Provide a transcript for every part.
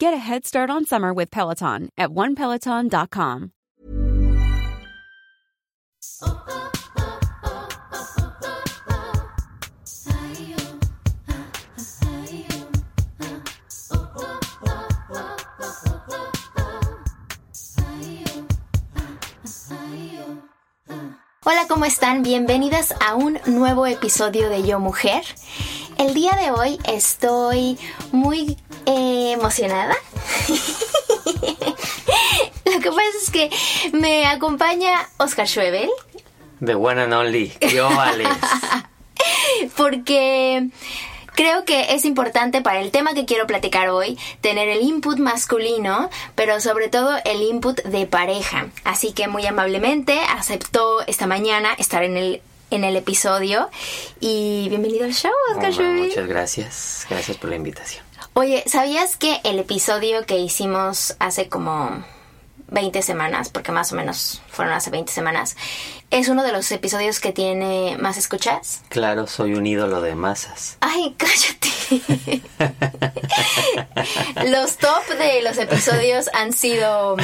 Get a head start on summer with Peloton at onepeloton.com. Hola, ¿cómo están? Bienvenidas a un nuevo episodio de Yo Mujer. El día de hoy estoy muy eh, emocionada. Lo que pasa es que me acompaña Oscar Schwebel. The one and only, yo Alex. Porque creo que es importante para el tema que quiero platicar hoy tener el input masculino, pero sobre todo el input de pareja. Así que muy amablemente aceptó esta mañana estar en el en el episodio. Y bienvenido al show, Oscar Oh, muchas gracias, gracias por la invitación. Oye, ¿sabías que el episodio que hicimos hace como 20 semanas, porque más o menos fueron hace 20 semanas, es uno de los episodios que tiene más escuchas? Claro, soy un ídolo de masas. Ay, cállate. los top de los episodios han sido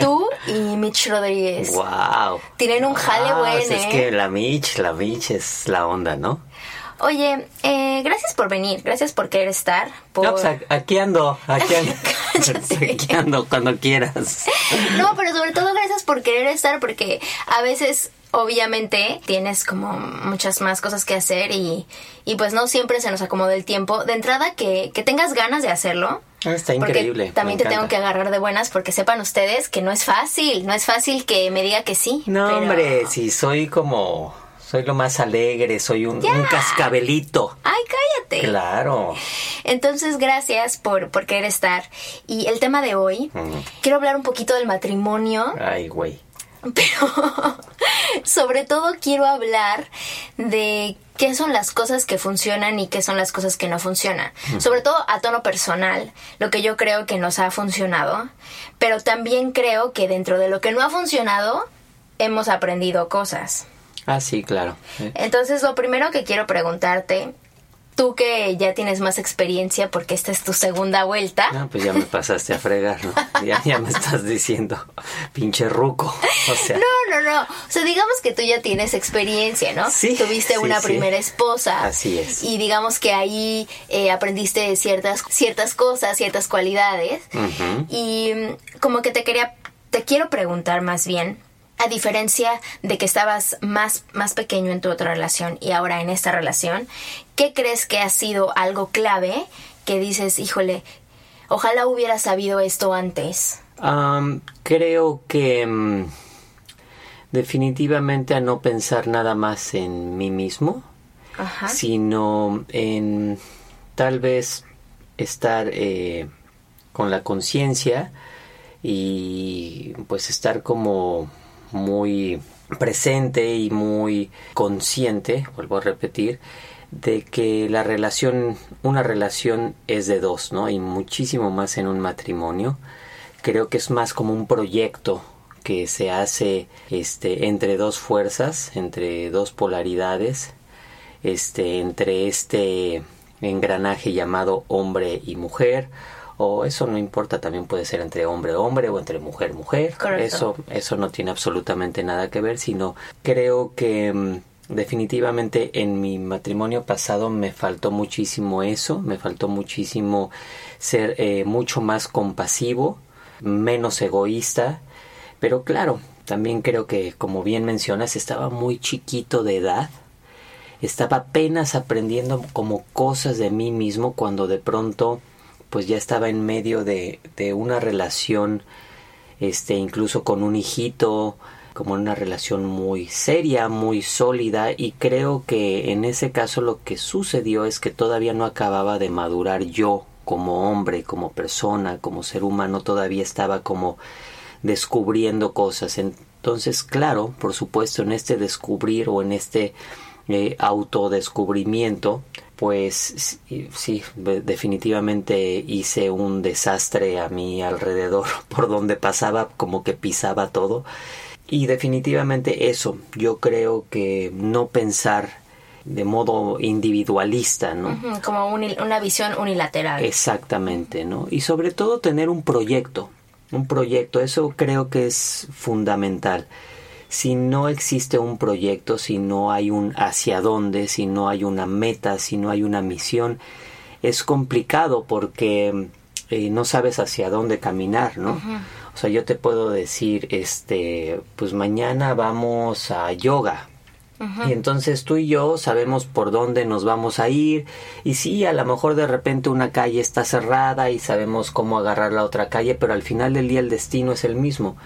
tú y Mitch Rodríguez. Wow. Tienen un jale Wow, bueno, Es ¿eh? que la Mitch, la Mitch es la onda, ¿no? Oye, eh, gracias por venir, gracias por querer estar. Por... No, pues aquí ando, aquí ando. Aquí ando cuando quieras. No, pero sobre todo gracias por querer estar porque a veces obviamente tienes como muchas más cosas que hacer y, y pues no siempre se nos acomoda el tiempo. De entrada que, que tengas ganas de hacerlo. Ah, Está increíble. también te tengo que agarrar de buenas porque sepan ustedes que no es fácil, no es fácil que me diga que sí. No, pero- hombre, si soy como. Soy lo más alegre, soy un, un cascabelito. Ay, cállate. Claro. Entonces, gracias por, por querer estar. Y el tema de hoy, quiero hablar un poquito del matrimonio. Ay, güey. pero sobre todo quiero hablar de qué son las cosas que funcionan y qué son las cosas que no funcionan. Sobre todo a tono personal, lo que yo creo que nos ha funcionado, pero también creo que dentro de lo que no ha funcionado, hemos aprendido cosas. Ah, sí, claro. Eh, Entonces, lo primero que quiero preguntarte, tú que ya tienes más experiencia porque esta es tu segunda vuelta, No, pues ya me pasaste a fregar, ¿no? Ya, ya me estás diciendo, pinche ruco. O sea, No, no, no. O sea, digamos que tú ya tienes experiencia, ¿no? Sí, Tuviste sí, una sí. primera esposa. Así es. Y digamos que ahí eh, aprendiste ciertas, ciertas cosas, ciertas cualidades. Y como que te quería, te quiero preguntar más bien, a diferencia de que estabas más, más pequeño en tu otra relación y ahora en esta relación, ¿qué crees que ha sido algo clave que dices, híjole, ojalá hubiera sabido esto antes? Am, creo que mm, definitivamente a no pensar nada más en mí mismo, Ajá. sino en tal vez estar eh, con la conciencia y pues estar como muy presente y muy consciente, vuelvo a repetir, de que la relación, una relación es de dos, ¿no? Y muchísimo más en un matrimonio. Creo que es más como un proyecto que se hace este entre dos fuerzas, entre dos polaridades, este entre este engranaje llamado hombre y mujer o eso no importa también puede ser entre hombre hombre o entre mujer mujer. Correcto. eso eso no tiene absolutamente nada que ver sino creo que mm, definitivamente en mi matrimonio pasado me faltó muchísimo eso me faltó muchísimo ser eh, mucho más compasivo menos egoísta. Pero claro también creo que como bien mencionas estaba muy chiquito de edad. Estaba apenas aprendiendo como cosas de mí mismo cuando de pronto pues ya estaba en medio de, de una relación este incluso con un hijito como una relación muy seria, muy sólida y creo que en ese caso lo que sucedió es que todavía no acababa de madurar yo como hombre, como persona, como ser humano, todavía estaba como descubriendo cosas. Entonces, claro, por supuesto, en este descubrir o en este eh, autodescubrimiento, pues sí, definitivamente hice un desastre a mi alrededor, por donde pasaba, como que pisaba todo. Y definitivamente eso, yo creo que no pensar de modo individualista, ¿no? como una visión unilateral. Exactamente, ¿no? Y sobre todo tener un proyecto, un proyecto, eso creo que es fundamental. Si no existe un proyecto, si no hay un hacia dónde, si no hay una meta, si no hay una misión, es complicado porque eh, no sabes hacia dónde caminar, ¿no? O sea, yo te puedo decir, este, pues mañana vamos a yoga, y entonces tú y yo sabemos por dónde nos vamos a ir. Y sí, a lo mejor de repente una calle está cerrada y sabemos cómo agarrar la otra calle, pero al final del día el destino es el mismo.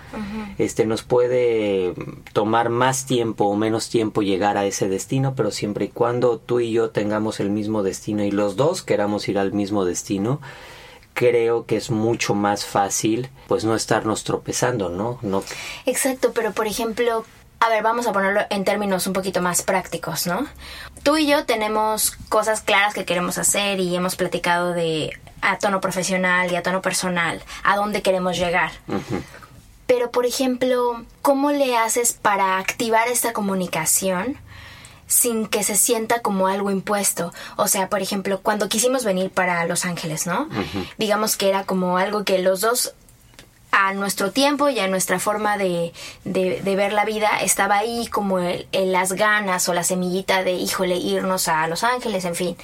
Este nos puede tomar más tiempo o menos tiempo llegar a ese destino, pero siempre y cuando tú y yo tengamos el mismo destino y los dos queramos ir al mismo destino, creo que es mucho más fácil pues no estarnos tropezando, ¿no? No Exacto, pero por ejemplo, a ver, vamos a ponerlo en términos un poquito más prácticos, ¿no? Tú y yo tenemos cosas claras que queremos hacer y hemos platicado de a tono profesional y a tono personal, a dónde queremos llegar. Pero, por ejemplo, ¿cómo le haces para activar esta comunicación sin que se sienta como algo impuesto? O sea, por ejemplo, cuando quisimos venir para Los Ángeles, ¿no? Digamos que era como algo que los dos a nuestro tiempo y a nuestra forma de, de, ver la vida estaba ahí como el, las ganas o la semillita de híjole irnos a Los Ángeles, en fin.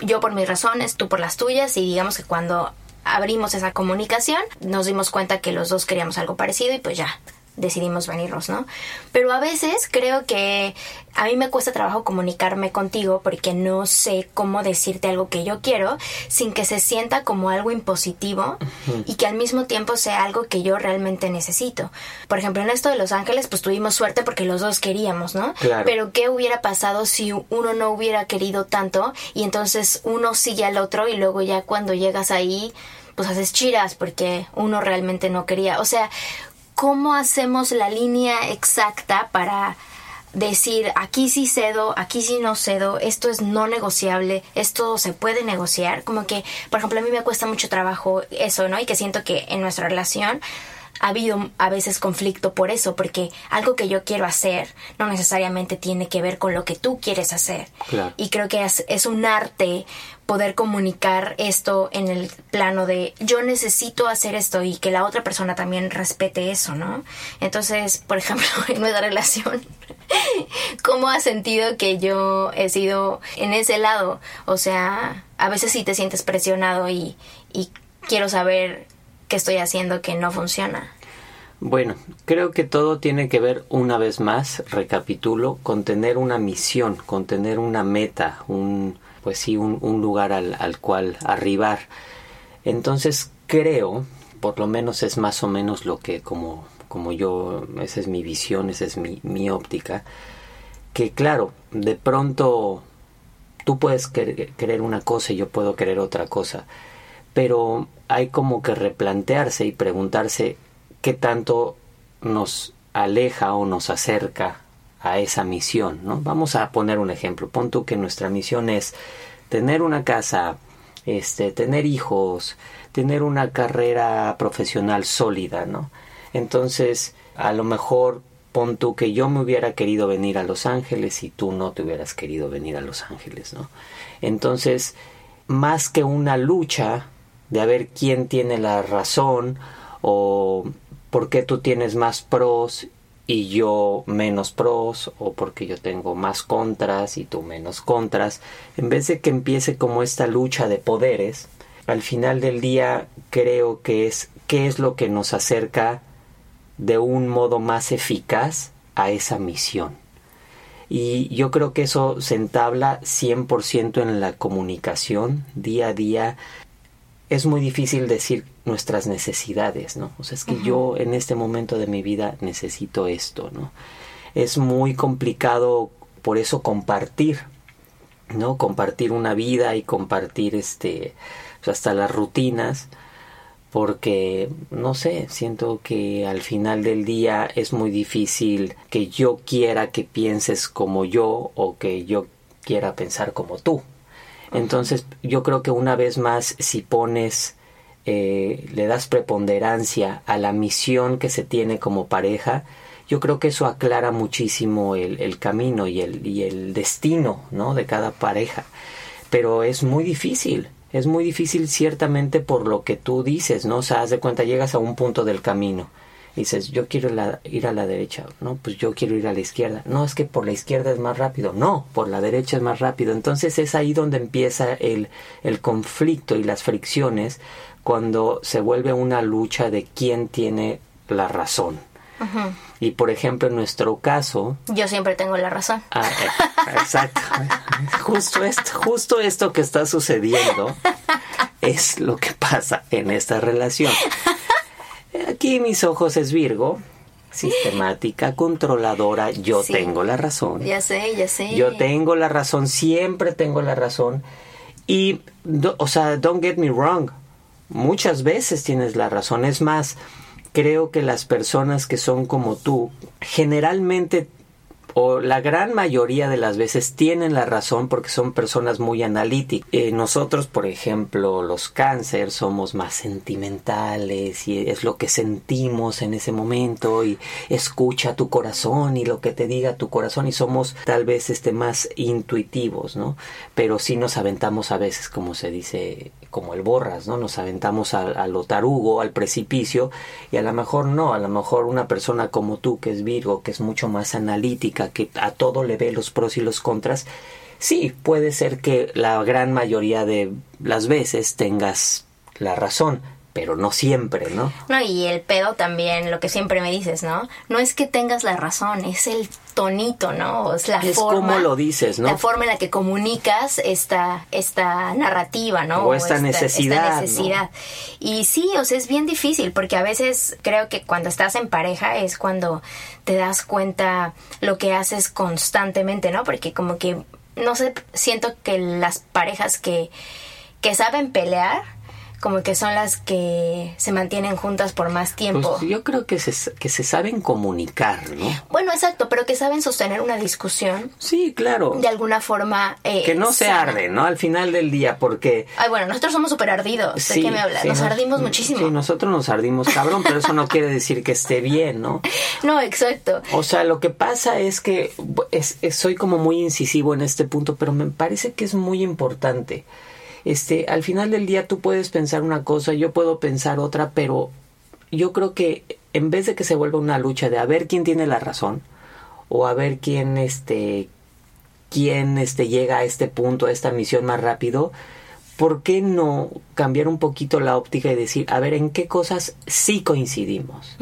Yo por mis razones, tú por las tuyas y digamos que cuando abrimos esa comunicación nos dimos cuenta que los dos queríamos algo parecido y pues ya decidimos venirnos, ¿no? Pero a veces creo que a mí me cuesta trabajo comunicarme contigo porque no sé cómo decirte algo que yo quiero sin que se sienta como algo impositivo y que al mismo tiempo sea algo que yo realmente necesito. Por ejemplo, en esto de Los Ángeles, pues tuvimos suerte porque los dos queríamos, ¿no? Pero ¿qué hubiera pasado si uno no hubiera querido tanto y entonces uno sigue al otro y luego ya cuando llegas ahí pues haces chiras porque uno realmente no quería. O sea, ¿cómo hacemos la línea exacta para decir aquí sí cedo, aquí sí no cedo, esto es no negociable, esto se puede negociar? Como que, por ejemplo, a mí me cuesta mucho trabajo eso, ¿no? Y que siento que en nuestra relación ha habido a veces conflicto por eso, porque algo que yo quiero hacer no necesariamente tiene que ver con lo que tú quieres hacer. Y creo que es, es, un arte poder comunicar esto en el plano de yo necesito hacer esto y que la otra persona también respete eso, ¿no? Entonces, por ejemplo, en nuestra relación, ¿cómo has sentido que yo he sido en ese lado? O sea, a veces sí te sientes presionado y, y quiero saber estoy haciendo que no funciona. Bueno, creo que todo tiene que ver una vez más, recapitulo, con tener una misión, con tener una meta, un, pues sí, un, lugar al, al, cual arribar. Entonces creo, por lo menos es más o menos lo que como, como yo, esa es mi visión, esa es mi, mi óptica, que claro, de pronto tú puedes querer una cosa y yo puedo querer otra cosa, pero hay como que replantearse y preguntarse qué tanto nos aleja o nos acerca a esa misión, ¿no? Vamos a poner un ejemplo. Pon tú que nuestra misión es tener una casa, este, tener hijos, tener una carrera profesional sólida, ¿no? Entonces, a lo mejor pon tú que yo me hubiera querido venir a Los Ángeles y tú no te hubieras querido venir a Los Ángeles, ¿no? Entonces, más que una lucha de a ver quién tiene la razón o por qué tú tienes más pros y yo menos pros o porque yo tengo más contras y tú menos contras, en vez de que empiece como esta lucha de poderes, al final del día creo que es qué es lo que nos acerca de un modo más eficaz a esa misión. Y yo creo que eso se entabla 100% en la comunicación día a día. Es muy difícil decir nuestras necesidades, ¿no? O sea, es que yo en este momento de mi vida necesito esto, ¿no? Es muy complicado por eso compartir, ¿no? Compartir una vida y compartir este sea, hasta las rutinas, porque, no sé, siento que al final del día es muy difícil que yo quiera que pienses como yo o que yo quiera pensar como tú. Entonces, yo creo que una vez más, si pones, eh, le das preponderancia a la misión que se tiene como pareja, yo creo que eso aclara muchísimo el, el camino y el, y el destino, ¿no? De cada pareja. Pero es muy difícil, es muy difícil ciertamente por lo que tú dices, ¿no? O sea, haz de cuenta, llegas a un punto del camino. Dices, yo quiero ir a la derecha, no, pues yo quiero ir a la izquierda. No, es que por la izquierda es más rápido. No, por la derecha es más rápido. Entonces es ahí donde empieza el, el conflicto y las fricciones cuando se vuelve una lucha de quién tiene la razón. Y por ejemplo, en nuestro caso... Yo siempre tengo la razón. Ah, eh, exacto. justo, esto, justo esto que está sucediendo es lo que pasa en esta relación. Aquí mis ojos es Virgo, sistemática, controladora, yo tengo la razón. Ya sé, ya sé. Yo tengo la razón, siempre tengo la razón. Y, o sea, don't get me wrong, muchas veces tienes la razón. Es más, creo que las personas que son como tú generalmente o la gran mayoría de las veces tienen la razón porque son personas muy analíticas. Eh, nosotros, por ejemplo, los cáncer somos más sentimentales y es lo que sentimos en ese momento y escucha tu corazón y lo que te diga tu corazón y somos tal vez este más intuitivos, ¿no? Pero sí nos aventamos a veces, como se dice, como el borras, ¿no? Nos aventamos a, a lo tarugo, al precipicio y a lo mejor no, a lo mejor una persona como tú que es Virgo, que es mucho más analítica, que a todo le ve los pros y los contras, sí, puede ser que la gran mayoría de las veces tengas la razón, pero no siempre, ¿no? No, y el pedo también, lo que siempre me dices, ¿no? No es que tengas la razón, es el tonito, ¿no? Es la es forma. como lo dices, ¿no? La forma en la que comunicas esta, esta narrativa, ¿no? O esta, necesidad. necesidad. Y sí, o sea, es bien difícil, porque a veces creo que cuando estás en pareja es cuando te das cuenta lo que haces constantemente, ¿no? Porque como que, no sé, siento que las parejas que, que saben pelear, como que son las que se mantienen juntas por más tiempo. Pues yo creo que se, que se saben comunicar, ¿no? Bueno, exacto, pero que saben sostener una discusión. Sí, claro. De alguna forma. Eh, que no se arde, ¿no? Al final del día, porque. Ay, bueno, nosotros somos súper ardidos. ¿De qué me hablas? nos ardimos muchísimo. Sí, nosotros nos ardimos, cabrón, pero eso no quiere decir que esté bien, ¿no? No, exacto. O sea, lo que pasa es que es, soy como muy incisivo en este punto, pero me parece que es muy importante este, al final del día tú puedes pensar una cosa, yo puedo pensar otra, pero yo creo que en vez de que se vuelva una lucha de a ver quién tiene la razón o a ver quién este quién este llega a este punto, a esta misión más rápido, ¿por qué no cambiar un poquito la óptica y decir, a ver, en qué cosas sí coincidimos?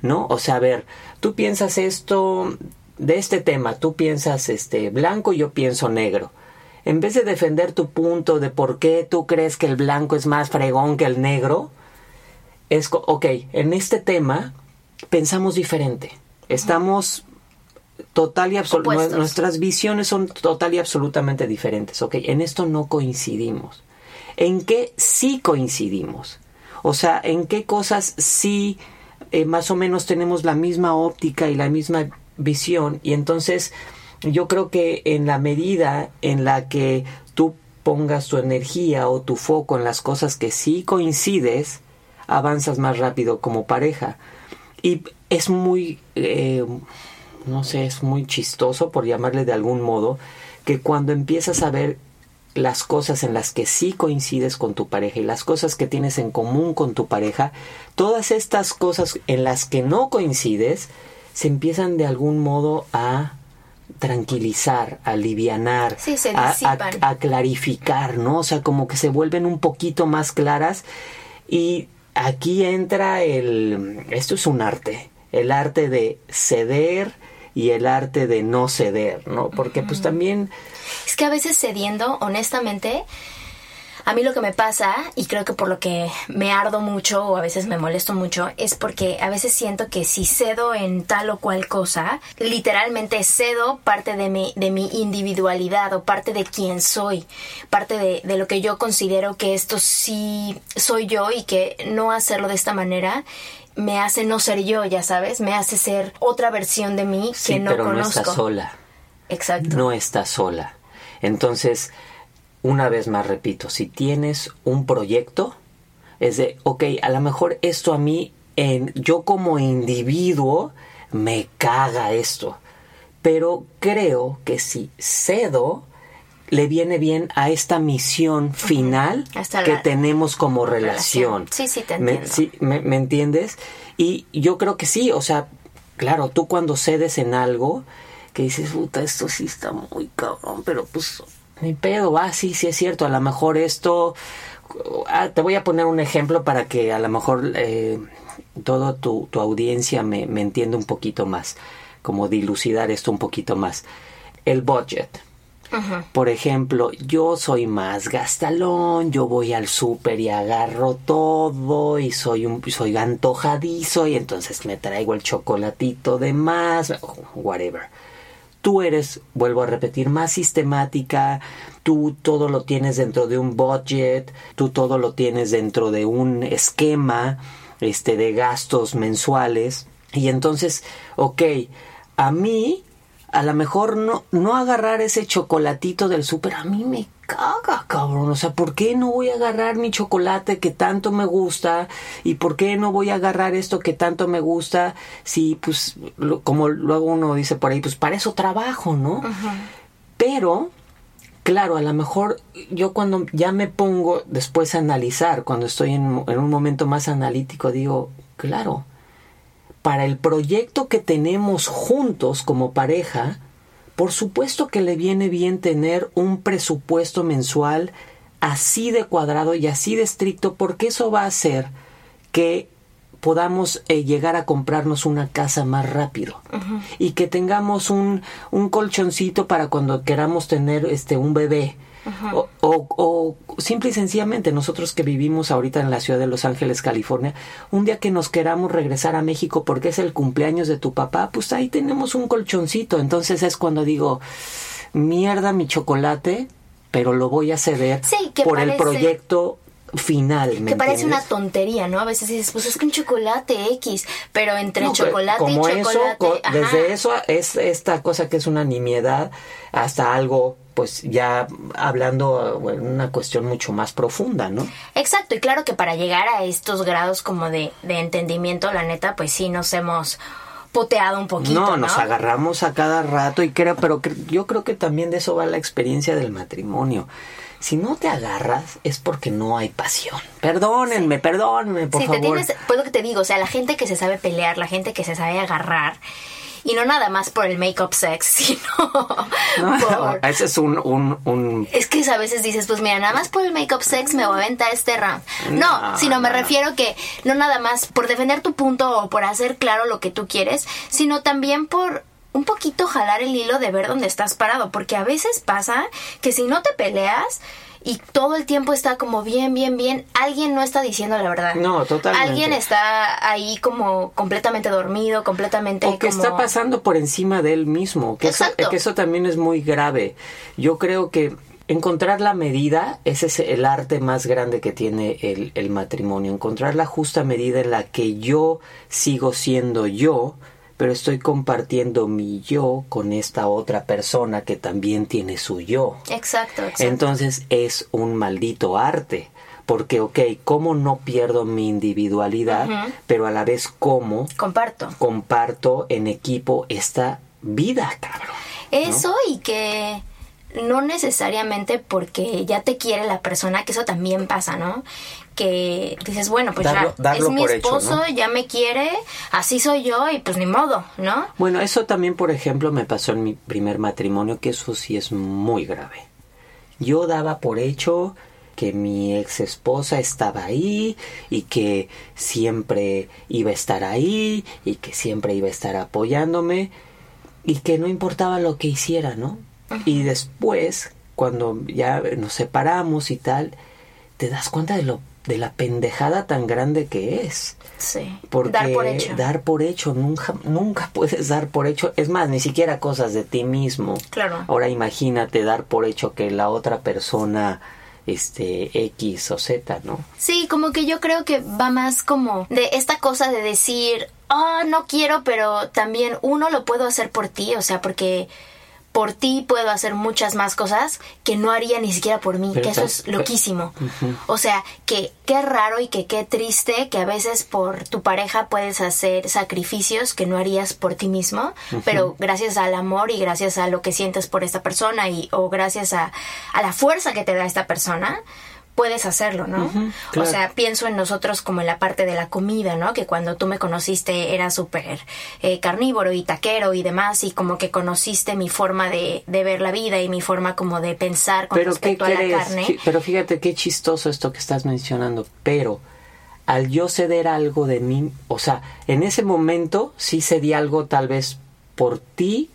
¿No? O sea, a ver, tú piensas esto de este tema, tú piensas este blanco, yo pienso negro en vez de defender tu punto de por qué tú crees que el blanco es más fregón que el negro, es, ok, en este tema pensamos diferente. Estamos total y absolutamente, nuestras visiones son total y absolutamente diferentes, ok, en esto no coincidimos. ¿En qué sí coincidimos? O sea, ¿en qué cosas sí eh, más o menos tenemos la misma óptica y la misma visión? Y entonces yo creo que en la medida en la que tú pongas tu energía o tu foco en las cosas que sí coincides, avanzas más rápido como pareja. Y es muy, eh, no sé, es muy chistoso, por llamarle de algún modo, que cuando empiezas a ver las cosas en las que sí coincides con tu pareja y las cosas que tienes en común con tu pareja, todas estas cosas en las que no coincides se empiezan de algún modo a tranquilizar, alivianar, a, clarificar, ¿no? O sea, como que se vuelven un poquito más claras y aquí entra el, esto es un arte, el arte de ceder y el arte de no ceder, ¿no? Porque pues también... Es que a veces cediendo, honestamente, A mí lo que me pasa, y creo que por lo que me ardo mucho o a veces me molesto mucho, es porque a veces siento que si cedo en tal o cual cosa, literalmente cedo parte de mi, de mi individualidad o parte de quién soy, parte de, de lo que yo considero que esto sí soy yo y que no hacerlo de esta manera me hace no ser yo, ya sabes, me hace ser otra versión de mí Sí, que no pero conozco. no estás sola. Exacto. No estás sola. Entonces, una vez más repito, si tienes un proyecto, es de, ok, a lo mejor esto a mí, en, yo como individuo, me caga esto. Pero creo que si cedo, le viene bien a esta misión final que tenemos como relación. relación. Sí, sí, te Me- entiendo. sí, ¿me, me entiendes? Y yo creo que sí, o sea, claro, tú cuando cedes en algo, que dices, puta, esto sí está muy cabrón, pero pues, ni pedo, va, sí, sí es cierto, a lo mejor esto, ah, te voy a poner un ejemplo para que a lo mejor eh, toda tu, tu audiencia me, me entienda un poquito más, como dilucidar esto un poquito más. El budget. Por ejemplo, yo soy más gastalón, yo voy al súper y agarro todo y soy un soy antojadizo y entonces me traigo el chocolatito de más, whatever. Tú eres, vuelvo a repetir, más sistemática, tú todo lo tienes dentro de un budget, tú todo lo tienes dentro de un esquema este de gastos mensuales. Y entonces, ok, a mí a lo mejor no, no agarrar ese chocolatito del súper, a mí me caga, cabrón. O sea, ¿por qué no voy a agarrar mi chocolate que tanto me gusta? ¿Y por qué no voy a agarrar esto que tanto me gusta? Si, pues, lo- como luego uno dice por ahí, pues para eso trabajo, ¿no? Pero, claro, a lo mejor yo cuando ya me pongo después a analizar, cuando estoy en, en un momento más analítico, digo, claro, para el proyecto que tenemos juntos como pareja, por supuesto que le viene bien tener un presupuesto mensual así de cuadrado y así de estricto, porque eso va a hacer que podamos eh, llegar a comprarnos una casa más rápido. Y que tengamos un, un colchoncito para cuando queramos tener este un bebé o, o- o simple y sencillamente nosotros que vivimos ahorita en la ciudad de Los Ángeles, California, un día que nos queramos regresar a México porque es el cumpleaños de tu papá, pues ahí tenemos un colchoncito. Entonces es cuando digo, mierda mi chocolate, pero lo voy a ceder Sí, por el proyecto final. ¿me Que parece una tontería, ¿no? A veces dices, pues es que un chocolate X, pero entre No, pero chocolate como y eso, chocolate. co- ajá. desde eso es esta cosa que es una nimiedad hasta algo, pues ya hablando bueno, una cuestión mucho más profunda, ¿no? Exacto, y claro que para llegar a estos grados como de, de entendimiento, la neta, pues sí nos hemos poteado un poquito. No, No, nos agarramos a cada rato y creo, pero yo creo que también de eso va la experiencia del matrimonio. Si no te agarras es porque no hay pasión. Perdónenme, perdónenme, por sí, favor. te tienes, pues lo que te digo, o sea, la gente que se sabe pelear, la gente que se sabe agarrar, y no nada más por el make-up sex, sino No, por... ese es un, un, un Es que a veces dices, pues mira, nada más por el make-up sex me voy a aventar este round. No, No, sino me no, no. refiero que no nada más por defender tu punto o por hacer claro lo que tú quieres, sino también por un poquito jalar el hilo de ver dónde estás parado, porque a veces pasa que si no te peleas y todo el tiempo está como bien, bien, bien, alguien no está diciendo la verdad. No, totalmente. Alguien está ahí como completamente dormido, completamente o que como... está pasando por encima de él mismo, que eso, que eso también es muy grave. Yo creo que encontrar la medida, ese es el arte más grande que tiene el, el matrimonio, encontrar la justa medida en la que yo sigo siendo yo, pero estoy compartiendo mi yo con esta otra persona que también tiene su yo. Exacto, exacto. Entonces es un maldito arte. Porque, ok, ¿cómo no pierdo mi individualidad, pero a la vez cómo Comparto. comparto en equipo esta vida, cabrón? Eso y que no necesariamente porque ya te quiere la persona, que eso también pasa, ¿no? Que dices, bueno, pues Darlo- ya darlo es mi hecho, esposo, ¿no? ya me quiere, así soy yo y pues ni modo, ¿no? Bueno, eso también, por ejemplo, me pasó en mi primer matrimonio, que eso sí es muy grave. Yo daba por hecho que mi ex esposa estaba ahí y que siempre iba a estar ahí y que siempre iba a estar apoyándome y que no importaba lo que hiciera, ¿no? Y después, cuando ya nos separamos y tal, te das cuenta de lo de la pendejada tan grande que es. Sí. Porque Dar por hecho. dar por hecho, nunca, nunca puedes dar por hecho. Es más, ni siquiera cosas de ti mismo. Claro. Ahora imagínate dar por hecho que la otra persona, este, X o Z, ¿no? Sí, como que yo creo que va más como de esta cosa de decir, oh, no quiero, pero también uno lo puedo hacer por ti, o sea, porque por ti puedo hacer muchas más cosas que no haría ni siquiera por mí, Pero que eso es loquísimo. O sea, que qué raro y que qué triste que a veces por tu pareja puedes hacer sacrificios que no harías por ti mismo, pero gracias al amor y gracias a lo que sientes por esta persona y o gracias a, a la fuerza que te da esta persona, puedes hacerlo, ¿no? claro. O sea, pienso en nosotros como en la parte de la comida, ¿no? Que cuando tú me conociste era súper eh, carnívoro y taquero y demás, y como que conociste mi forma de, de ver la vida y mi forma como de pensar con Pero ¿qué respecto a la carne. Pero fíjate qué chistoso esto que estás mencionando. Pero al yo ceder algo de mí, o sea, en ese momento sí cedí algo tal vez por ti,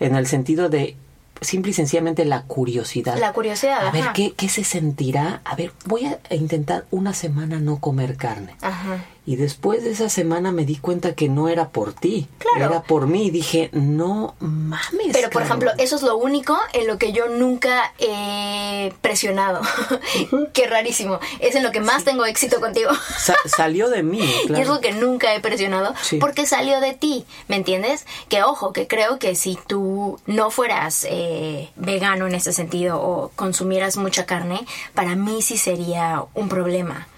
en el sentido de simple y sencillamente la curiosidad. La curiosidad, A ver. ¿qué, ¿qué se sentirá? A ver, voy a intentar una semana no comer carne. Ajá. Y después de esa semana me di cuenta que no era por ti, Claro. era por mí. Y dije, no mames. Pero, por ejemplo, eso es lo único en lo que yo nunca he presionado. Qué rarísimo. Es en lo que más tengo éxito contigo. Sa- salió de mí, Y es claro. lo que nunca he presionado Sí. porque salió de ti, ¿me entiendes? Que ojo, que creo que si tú no fueras eh, vegano en ese sentido o consumieras mucha carne, para mí sí sería un problema.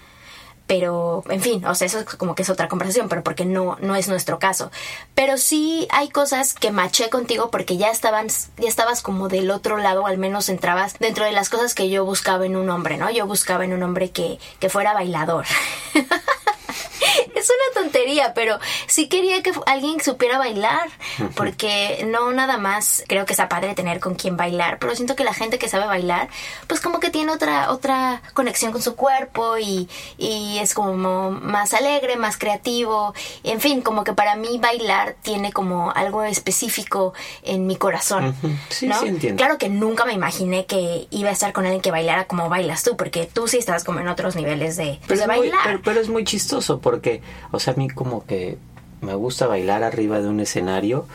Pero, en fin, o sea, eso es como que es otra conversación, pero porque no, no es nuestro caso. Pero sí hay cosas que maché contigo porque ya estaban, ya estabas como del otro lado, o al menos entrabas dentro de las cosas que yo buscaba en un hombre, ¿no? Yo buscaba en un hombre que, que fuera bailador. Es una tontería, pero sí quería que alguien supiera bailar, porque no nada más creo que está padre tener con quien bailar, pero siento que la gente que sabe bailar, pues como que tiene otra otra conexión con su cuerpo y, y es como más alegre, más creativo, en fin, como que para mí bailar tiene como algo específico en mi corazón. Sí, ¿no? sí entiendo. Claro que nunca me imaginé que iba a estar con alguien que bailara como bailas tú, porque tú sí estás como en otros niveles de, Pero de muy, bailar. pero, pero es muy chistoso porque, o sea, a mí como que me gusta bailar arriba de un escenario,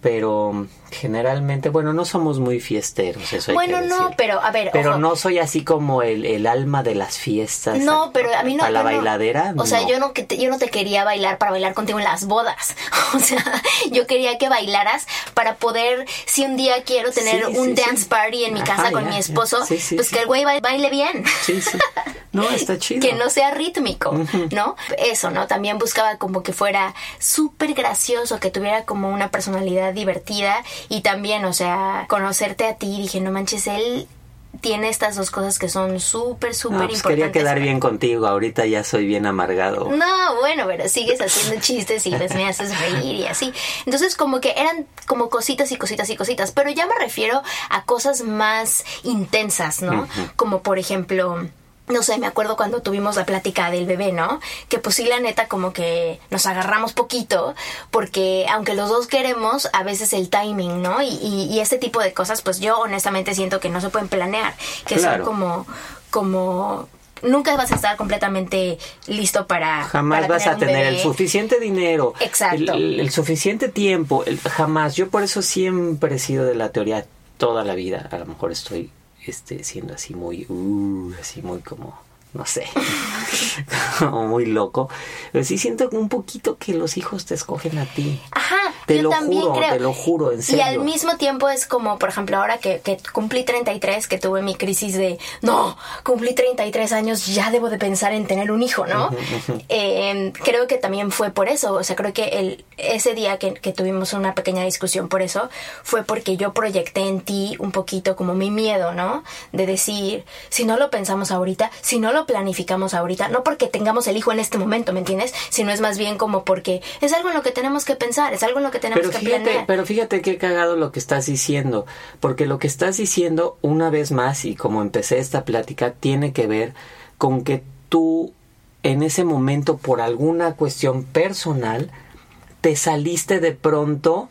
pero generalmente, bueno, no somos muy fiesteros, eso hay Bueno, que no, pero a ver, Pero ojo. no soy así como el, el alma de las fiestas. No, pero a mí no. Para la no- bailadera, O sea, no. yo no, que te, yo no te quería bailar para bailar contigo en las bodas. O sea, yo quería que bailaras para poder, si un día quiero tener Sí, un sí, dance sí. party en mi Ajá, casa con ya, mi esposo, pues que el güey ba- baile bien. Sí, sí. No, está chido. Que no sea rítmico, ¿no? Eso, ¿no? También buscaba como que fuera súper gracioso, que tuviera como una personalidad divertida y también, o sea, conocerte a ti. Dije, no manches, él tiene estas dos cosas que son súper, súper No, pues importantes. quería quedar bien contigo, ahorita ya soy bien amargado. No, bueno, pero sigues haciendo chistes y pues me haces reír y así. Entonces como que eran como cositas y cositas y cositas, pero ya me refiero a cosas más intensas, ¿no? Como por ejemplo... No sé, me acuerdo cuando tuvimos la plática del bebé, ¿no? Que pues sí, la neta, como que nos agarramos poquito, porque aunque los dos queremos, a veces el timing, ¿no? Y, y, y este tipo de cosas, pues yo honestamente siento que no se pueden planear, que Claro. son como, como nunca vas a estar completamente listo para Jamás para vas a tener el suficiente dinero, Exacto. el, el- el suficiente tiempo, el- jamás. Yo por eso siempre he sido de la teoría toda la vida. A lo mejor estoy este, siendo así muy, uh, así muy como, no sé, como muy loco. Pero sí siento un poquito que los hijos te escogen a ti. Ajá, Te yo lo también juro, creo. te lo juro, en Y al mismo tiempo es como, por ejemplo, ahora que, que cumplí 33, que tuve mi crisis de, no, cumplí 33 años, ya debo de pensar en tener un hijo, ¿no? Eh, creo que también fue por eso, o sea, creo que el, ese día que, que tuvimos una pequeña discusión por eso, fue porque yo proyecté en ti un poquito como mi miedo, ¿no? De decir, si no lo pensamos ahorita, si no lo planificamos ahorita, no porque tengamos el hijo en este momento, ¿me entiendes? Sino es más bien como porque es algo en lo que tenemos que pensar, es algo en lo que tenemos Pero que fíjate, planear. pero fíjate qué cagado lo que estás diciendo, porque lo que estás diciendo una vez más y como empecé esta plática tiene que ver con que tú en ese momento por alguna cuestión personal te saliste de pronto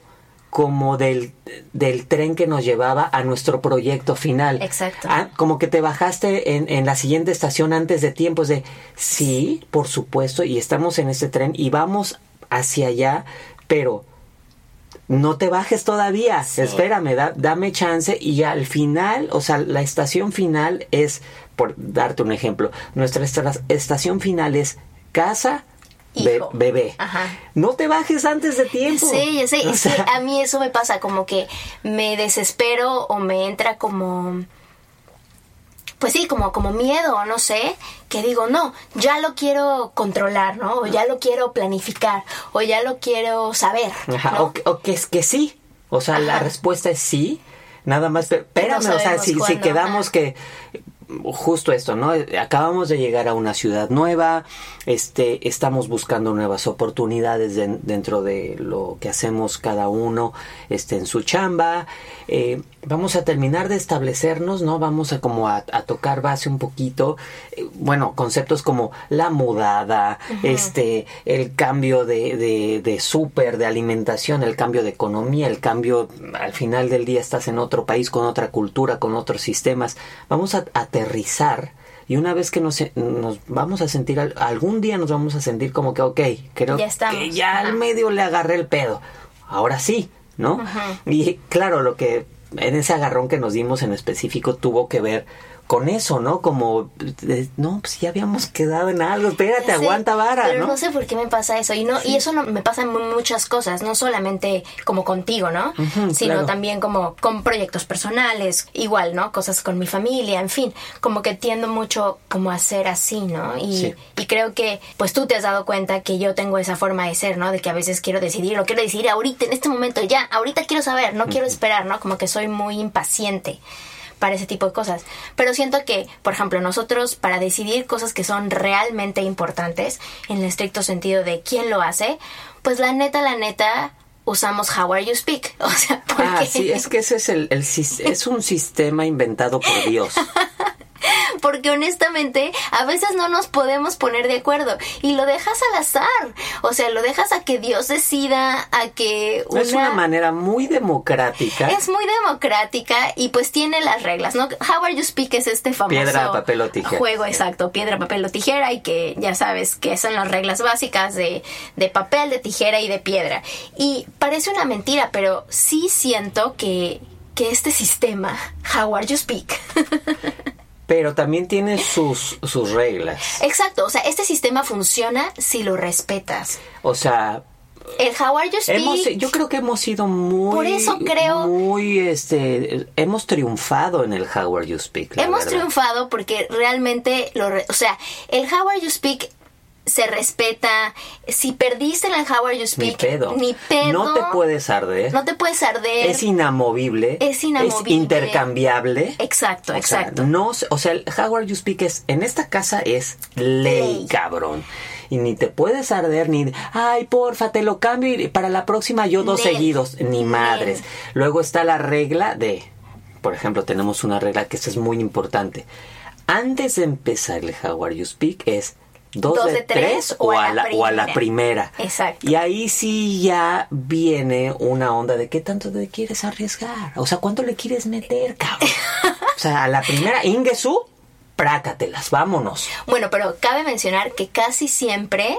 como del, del tren que nos llevaba a nuestro proyecto final. Exacto. Ah, como que te bajaste en, en la siguiente estación antes de tiempo. Es de, sí, por supuesto, y estamos en ese tren y vamos hacia allá, pero no te bajes todavía, espérame, da- dame chance y al final, o sea, la estación final es, por darte un ejemplo, nuestra estra- estación final es casa, be- bebé. Ajá. No te bajes antes de tiempo. Sí, ya sé. O sea, a mí eso me pasa, como que me desespero o me entra como. Pues sí, como, como miedo, no sé, que digo, no, ya lo quiero controlar, ¿no? O ya lo quiero planificar, o ya lo quiero saber. Ajá, ¿no? o, que- o que es que sí. O sea, la respuesta es sí. Nada más, pero espérame, o sea, si, si quedamos que justo esto, ¿no? Acabamos de llegar a una ciudad nueva, este, estamos buscando nuevas oportunidades de- dentro de lo que hacemos cada uno, este, en su chamba. Eh, vamos a terminar de establecernos, ¿no? Vamos a como a, a tocar base un poquito, eh, bueno, conceptos como la mudada, este, el cambio de, de, de súper, de alimentación, el cambio de economía, el cambio, al final del día estás en otro país, con otra cultura, con otros sistemas. Vamos a aterrizar y una vez que nos, nos vamos a sentir, al- algún día nos vamos a sentir como que, ok, creo Ya que ya ajá. al medio le agarré el pedo. Ahora sí, ¿no? Y claro, lo que en ese agarrón que nos dimos en específico tuvo que ver con eso, ¿no? Como, de, no, pues ya habíamos quedado en algo, espérate, sé, aguanta vara, pero ¿no? ¿no? sé por qué me pasa eso. Y no, y eso no, me pasa en mu- muchas cosas, no solamente como contigo, ¿no? Sino claro. también como con proyectos personales, igual, ¿no? Cosas con mi familia, en fin. Como que tiendo mucho como a ser así, ¿no? Y, Sí. y creo que, pues tú te has dado cuenta que yo tengo esa forma de ser, ¿no? De que a veces quiero decidir, lo quiero decidir ahorita, en este momento, ya, ahorita quiero saber, no quiero esperar, ¿no? Como que soy muy impaciente para ese tipo de cosas. Pero siento que, por ejemplo, nosotros para decidir cosas que son realmente importantes, en el estricto sentido de quién lo hace, pues la neta, la neta, usamos How Are You Speak. O sea, porque... Ah, sí, es que ese es el, el es un sistema inventado por Dios. Porque honestamente, a veces no nos podemos poner de acuerdo y lo dejas al azar. O sea, lo dejas a que Dios decida, a que Es una manera muy democrática. Es muy democrática y pues tiene las reglas, ¿no? How are you speak es este famoso Piedra, papel o tijera. juego, exacto, piedra, papel o tijera y que ya sabes que son las reglas básicas de, de papel, de tijera y de piedra. Y parece una mentira, pero sí siento que, que este sistema, How are you speak, Pero también tiene sus, sus reglas. exacto, o sea, este sistema funciona si lo respetas. O sea, El How are you speak... hemos, yo creo que hemos sido muy... Por eso creo- Muy, este... Hemos triunfado en el How Are You Speak, Hemos verdad. triunfado porque realmente lo, o sea, el How Are You Speak se respeta. Si perdiste el How Are You Ni Speak, pedo. ni pedo. No te puedes arder. No te puedes arder. Es inamovible. Es inamovible. intercambiable. Exacto, O sea, exacto. no, o sea, el How Are You Speak es, en esta casa es ley, Ley. cabrón. Y ni te puedes arder, ni, ay, porfa, te lo cambio y para la próxima yo dos Nel. seguidos. Ni Nel. madres. Luego está la regla de, por ejemplo, tenemos una regla que esta es muy importante. Antes de empezar el How Are You Speak es dos, de, tres, o, a la, o a la primera. Exacto. Y ahí sí ya viene una onda de qué tanto te quieres arriesgar. O sea, ¿cuánto le quieres meter, cabrón? o sea, a la primera, Ingesu, prácatelas, vámonos. Bueno, pero cabe mencionar que casi siempre.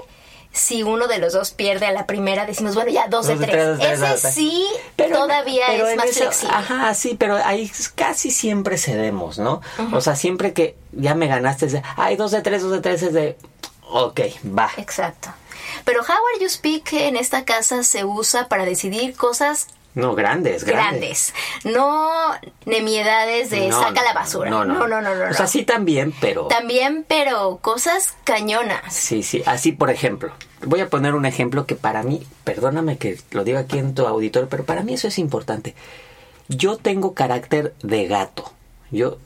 Si uno de los dos pierde a la primera, decimos, bueno, ya dos, Dos de tres. Ese tres. sí Pero- todavía pero es más ese- flexible. Ajá, sí, pero ahí casi siempre cedemos, ¿no? O sea, siempre que ya me ganaste, es de, ay, dos de tres, dos de tres, es de, ok, va. Exacto. Pero How Are You Speak en esta casa se usa para decidir cosas No, grandes, grandes. grandes. No nemiedades de No, saca no, la basura. No, no, no, no, no. no, O sea, sí también, pero... También, pero cosas cañonas. Sí, sí. Así, por ejemplo, voy a poner un ejemplo que para mí, perdóname que lo diga aquí en tu auditorio, pero para mí eso es importante. Yo tengo carácter de gato. Yo,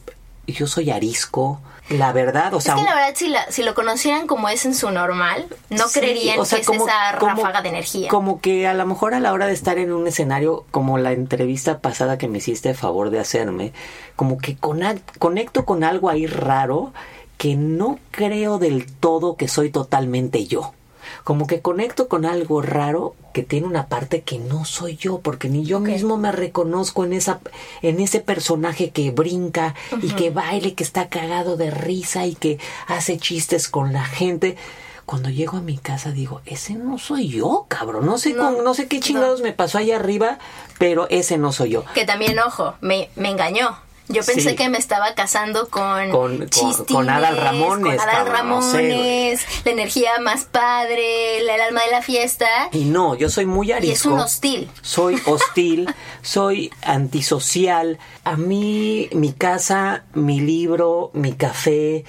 yo soy arisco. La verdad, o sea, es que la verdad, si, la- si lo conocieran como es en su normal, no Sí, creerían o sea, que es esa como- ráfaga de energía. Como que a lo mejor a la hora de estar en un escenario, como la entrevista pasada que me hiciste a favor de hacerme, como que cona- conecto con algo ahí raro que no creo del todo que soy totalmente yo. como que conecto con algo raro que tiene una parte que no soy yo, porque ni yo mismo me reconozco en esa, en ese personaje que brinca y que baile, que está cagado de risa y que hace chistes con la gente. Cuando llego a mi casa digo, ese no soy yo, cabrón. No sé, con, no sé qué chingados me pasó allá arriba, pero ese no soy yo. Que también, ojo, me, me engañó. Yo pensé Sí. que me estaba casando con Con- con- chistines, con Adal Ramones, con Adal cabrón, no sé, güey. Ramones, la energía más padre, el alma de la fiesta. Y no, yo soy muy arisco. Y es un hostil. Soy hostil, soy antisocial. A mí, mi casa, mi libro, mi café,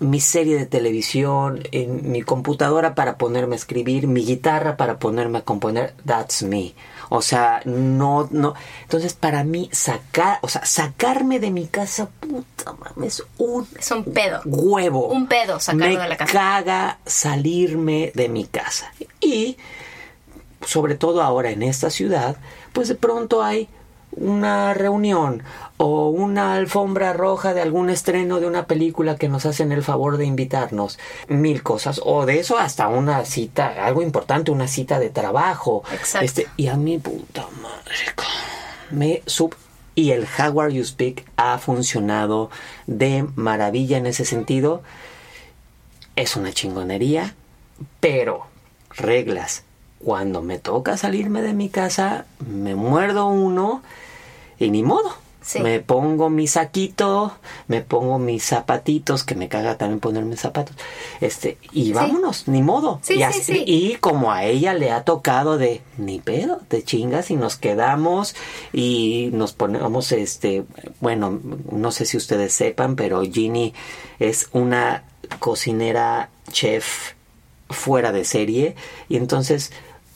mi serie de televisión, en mi computadora para ponerme a escribir, mi guitarra para ponerme a componer, that's me. O sea, no, no. Entonces, para mí, sacar, o sea, sacarme de mi casa, puta mames, un Es un pedo. huevo. Un pedo sacarlo Me de la casa. caga salirme de mi casa. Y sobre todo ahora en esta ciudad, pues de pronto hay una reunión o una alfombra roja de algún estreno de una película que nos hacen el favor de invitarnos, mil cosas, o de eso hasta una cita, algo importante, una cita de trabajo. Exacto. Este, y a mi puta madre, me sub y el How You Speak ha funcionado de maravilla en ese sentido. Es una chingonería, pero reglas. Cuando me toca salirme de mi casa, me muerdo uno y ni modo. Sí. Me pongo mi saquito, me pongo mis zapatitos, que me caga también ponerme zapatos, este, y vámonos, ni modo. Sí, y, sí, así- sí. y como a ella le ha tocado de ni pedo, te chingas y nos quedamos y nos ponemos, este, bueno, no sé si ustedes sepan, pero Ginny es una cocinera chef fuera de serie y entonces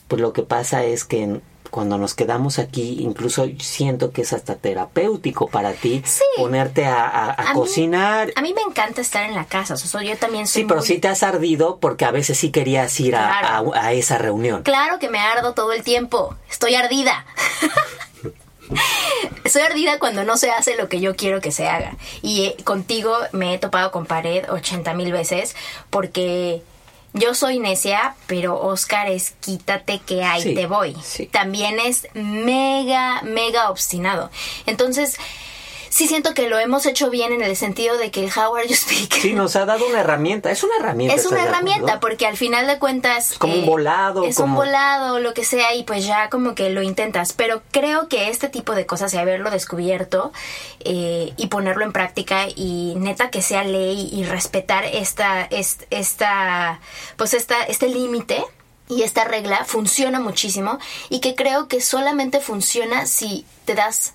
pues lo que pasa es que en- cuando nos quedamos aquí incluso siento que es hasta terapéutico para ti Sí. ponerte a, a- a A mí- cocinar A mí me encanta estar en la casa. O sea, yo también soy sí pero muy- sí te has ardido porque a veces sí querías ir a, Claro. a- a esa reunión Claro que me ardo todo el tiempo. Estoy ardida. Estoy ardida cuando no se hace lo que yo quiero que se haga. Y eh, contigo me he topado con pared 80 mil veces porque yo soy necia, pero Oscar es quítate que ahí Sí, te voy. sí. También es mega, mega obstinado. Entonces, sí siento que lo hemos hecho bien en el sentido de que el How Are You Speak sí nos ha dado una herramienta es una herramienta es una ¿estás de herramienta porque al final de cuentas eh, como un volado, es un volado lo que sea y pues ya como que lo intentas. Pero creo que este tipo de cosas y haberlo descubierto eh, y ponerlo en práctica y neta que sea ley y respetar esta est- esta pues esta este límite y esta regla funciona muchísimo y que creo que solamente funciona si te das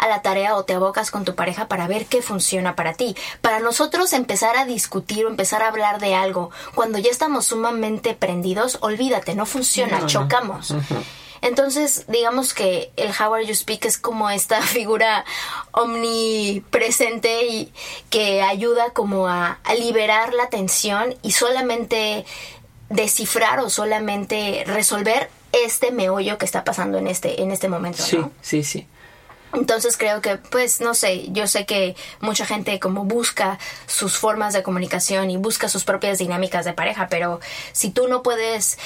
a la tarea o te abocas con tu pareja para ver qué funciona para ti. Para nosotros empezar a discutir o empezar a hablar de algo cuando ya estamos sumamente prendidos, olvídate, no funciona, chocamos. Entonces, digamos que el How Are You Speak es como esta figura omnipresente y que ayuda como a, a liberar la tensión y solamente descifrar o solamente resolver este meollo que está pasando en este en este momento, sí ¿no? sí sí Entonces creo que, pues, no sé, yo sé que mucha gente como busca sus formas de comunicación y busca sus propias dinámicas de pareja, pero si tú no puedes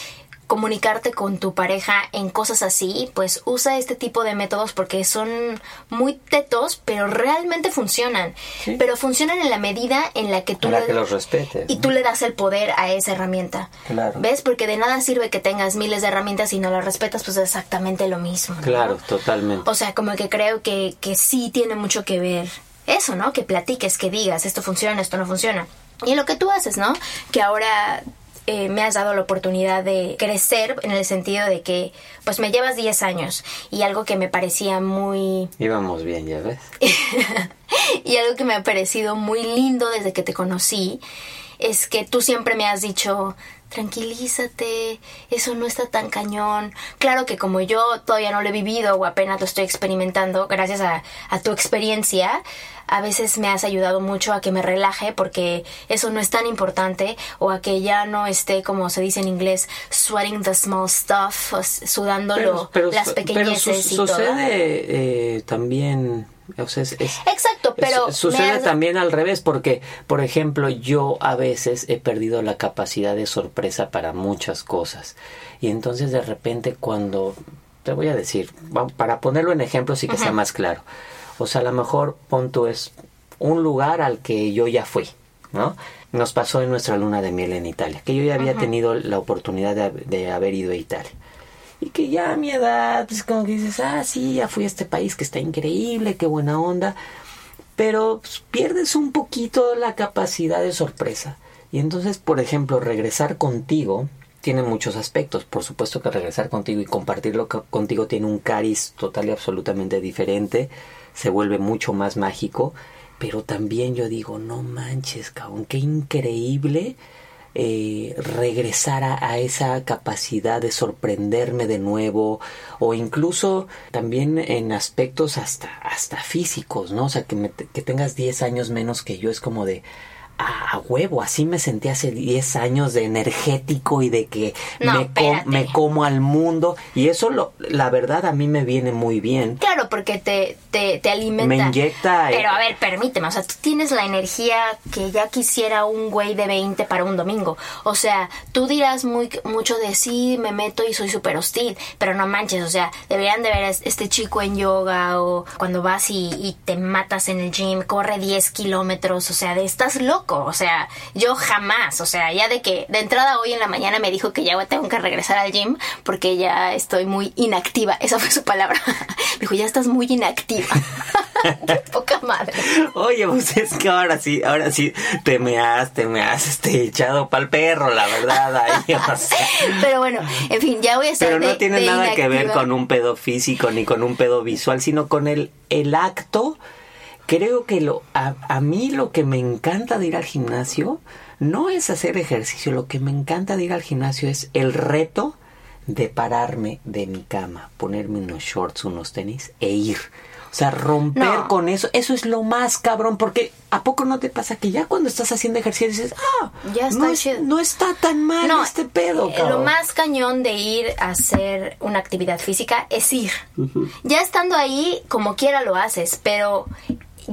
comunicarte con tu pareja en cosas así, pues usa este tipo de métodos porque son muy tetos, pero realmente funcionan. Sí. Pero funcionan en la medida en la que tú Para le- que los respetes, y ¿no? tú le das el poder a esa herramienta. Claro. ¿Ves? Porque de nada sirve que tengas miles de herramientas y no las respetas, pues es exactamente lo mismo. ¿no? claro totalmente O sea, como que creo que, que sí tiene mucho que ver eso, ¿no? Que platiques, que digas, esto funciona, esto no funciona. Y lo que tú haces, ¿no? Que ahora eh, me has dado la oportunidad de crecer en el sentido de que, pues me llevas 10 años y algo que me parecía muy íbamos bien ya ves y algo que me ha parecido muy lindo desde que te conocí es que tú siempre me has dicho, tranquilízate, eso no está tan cañón. Claro que como yo todavía no lo he vivido o apenas lo estoy experimentando, gracias a, a tu experiencia, a veces me has ayudado mucho a que me relaje porque eso no es tan importante o a que ya no esté, como se dice en inglés, sweating the small stuff, sudando las pequeñeces su- y todo. sucede eh, también O sea, es, es- Exacto, pero es- sucede has- también al revés, porque, por ejemplo, yo a veces he perdido la capacidad de sorpresa para muchas cosas. Y entonces de repente cuando, te voy a decir, para ponerlo en ejemplo sí que sea más claro. O sea, a lo mejor punto es un lugar al que yo ya fui, ¿no? Nos pasó en nuestra luna de miel en Italia, que yo ya había tenido la oportunidad de, de haber ido a Italia. Y que ya a mi edad, pues como que dices, ah, sí, ya fui a este país que está increíble, qué buena onda. Pero pues, pierdes un poquito la capacidad de sorpresa. Y entonces, por ejemplo, regresar contigo tiene muchos aspectos. Por supuesto que regresar contigo y compartirlo co- contigo tiene un cariz total y absolutamente diferente. Se vuelve mucho más mágico. Pero también yo digo, no manches, cabrón, qué increíble eh, regresar a, a esa capacidad de sorprenderme de nuevo o incluso también en aspectos hasta hasta físicos, ¿no? O sea, que, me- que tengas 10 años menos que yo es como de a, huevo, así me sentí hace 10 años de energético y de que No, me, com- me como al mundo y eso lo, la verdad a mí me viene muy bien. Claro, porque te, te, te alimenta. Me inyecta, eh, Pero a ver, permíteme, o sea, tú tienes la energía que ya quisiera un güey de 20 para un domingo. O sea, tú dirás muy, mucho de sí, me meto y soy súper hostil, pero no manches, o sea, deberían de ver a este chico en yoga o cuando vas y, y te matas en el gym, corre 10 kilómetros, o sea, de estás loco, o sea, yo jamás, o sea, ya de que de entrada hoy en la mañana me dijo que ya tengo que regresar al gym porque ya estoy muy inactiva, esa fue su palabra. Me dijo, ya estás muy inactiva. Qué poca madre. Oye, pues es que ahora sí, ahora sí te me has, te me has este, echado pa'l perro, la verdad. ahí, o sea. Pero bueno, en fin, ya voy a estar Pero no de- tiene de nada que ver con un pedo físico ni con un pedo visual, sino con el, el acto. Creo que lo, a, a mí lo que me encanta de ir al gimnasio no es hacer ejercicio, lo que me encanta de ir al gimnasio es el reto de pararme de mi cama, ponerme unos shorts, unos tenis e ir. O sea, romper No. con eso, eso es lo más cabrón, porque ¿a poco no te pasa que ya cuando estás haciendo ejercicio dices, ah, Ya está no, es- chido". no está tan mal este pedo, eh, cabrón? Lo más cañón de ir a hacer una actividad física es ir. Ya estando ahí, como quiera lo haces, pero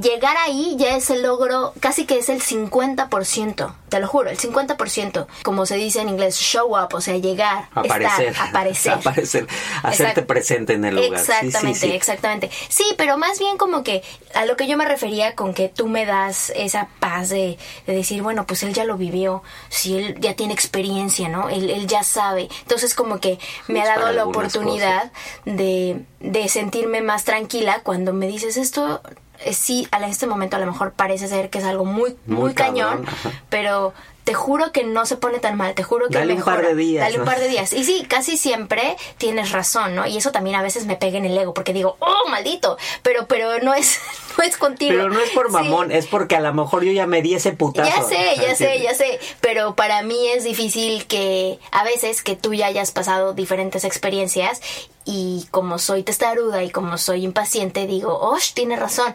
llegar ahí ya es el logro, casi que es el 50%, te lo juro, el 50%, como se dice en inglés, show up, o sea, llegar, aparecer, estar, aparecer. aparecer, hacerte presente en el lugar. Sí, sí, Exactamente, sí. exactamente. Sí, pero más bien como que a lo que yo me refería con que tú me das esa paz de, de decir, bueno, pues él ya lo vivió, si él ya tiene experiencia, ¿no? Él, él ya sabe. Entonces como que me ha Pues dado la oportunidad de, de sentirme más tranquila cuando me dices esto. Eh, Sí, a este momento a lo mejor parece ser que es algo muy, muy, Muy cañón, pero te juro que no se pone tan mal, te juro que Dale un par de días, Dale un par de días. Y sí, casi siempre tienes razón, ¿no? Y eso también a veces me pega en el ego porque digo, oh, maldito, pero pero no es no es contigo. Pero no es por Sí. mamón, es porque a lo mejor yo ya me di ese putazo. Ya sé, ya sé, ya sé, pero para mí es difícil que a veces que tú ya hayas pasado diferentes experiencias y como soy testaruda y como soy impaciente digo, oh, tienes razón.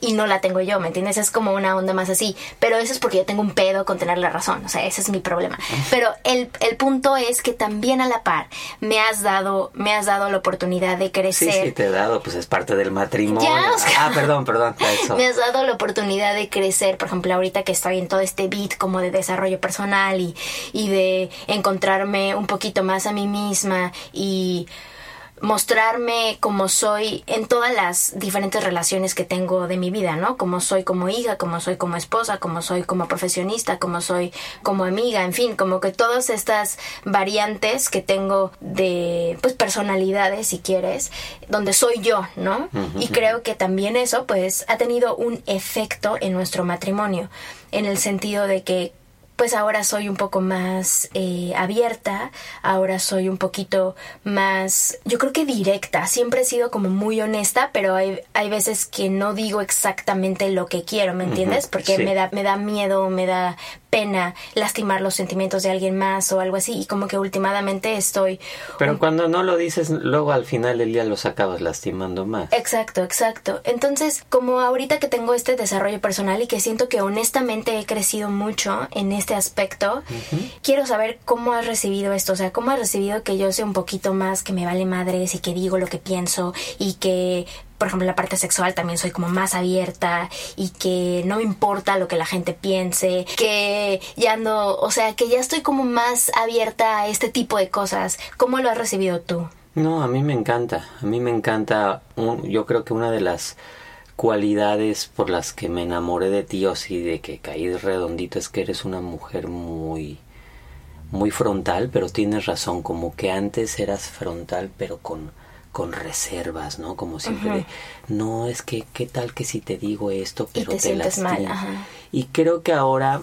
y no la tengo yo, ¿me entiendes? Es como una onda más así, pero eso es porque yo tengo un pedo con tener la razón, o sea, ese es mi problema. Pero el, el punto es que también a la par me has dado, me has dado la oportunidad de Sí, crecer. sí, te he dado, pues es parte del matrimonio. Ya. Ah, perdón, perdón. Eso. Me has dado la oportunidad de crecer, por ejemplo, ahorita que estoy en todo este beat como de desarrollo personal y, y de encontrarme un poquito más a mí misma y mostrarme como soy en todas las diferentes relaciones que tengo de mi vida, ¿no? Como soy como hija, como soy como esposa, como soy como profesionista, como soy como amiga, en fin, como que todas estas variantes que tengo de pues personalidades, si quieres, donde soy yo, ¿no? Y creo que también eso pues ha tenido un efecto en nuestro matrimonio, en el sentido de que pues ahora soy un poco más eh, abierta, ahora soy un poquito más, yo creo que directa, siempre he sido como muy honesta, pero hay, hay veces que no digo exactamente lo que quiero, ¿me entiendes? Porque me, da, me da miedo, me da pena lastimar los sentimientos de alguien más o algo así y como que últimamente estoy... Pero cuando no lo dices, luego al final del día los acabas lastimando más. Exacto, exacto. Entonces, como ahorita que tengo este desarrollo personal y que siento que honestamente he crecido mucho en este aspecto, quiero saber cómo has recibido esto, o sea, cómo has recibido que yo sea un poquito más que me vale madres y que digo lo que pienso y que por ejemplo, la parte sexual también soy como más abierta y que no me importa lo que la gente piense, que ya no, o sea, que ya estoy como más abierta a este tipo de cosas. ¿Cómo lo has recibido tú? No, a mí me encanta, a mí me encanta, yo creo que una de las cualidades por las que me enamoré de ti o sí de que caí redondito es que eres una mujer muy muy frontal, pero tienes razón, como que antes eras frontal pero con con reservas, ¿no? Como siempre no, es que, ¿qué tal que si te digo esto, pero te, te mal, Y creo que ahora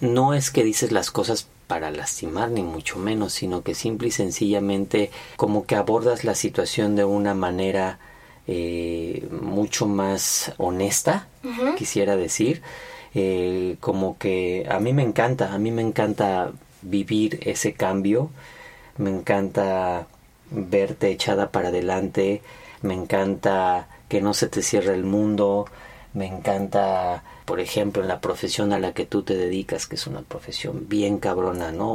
no es que dices las cosas para lastimar, ni mucho menos, sino que simple y sencillamente como que abordas la situación de una manera eh, mucho más honesta, quisiera decir. Eh, como que a mí me encanta, a mí me encanta vivir ese cambio, me encanta verte echada para adelante, me encanta que no se te cierre el mundo, me encanta, por ejemplo, en la profesión a la que tú te dedicas, que es una profesión bien cabrona, ¿no?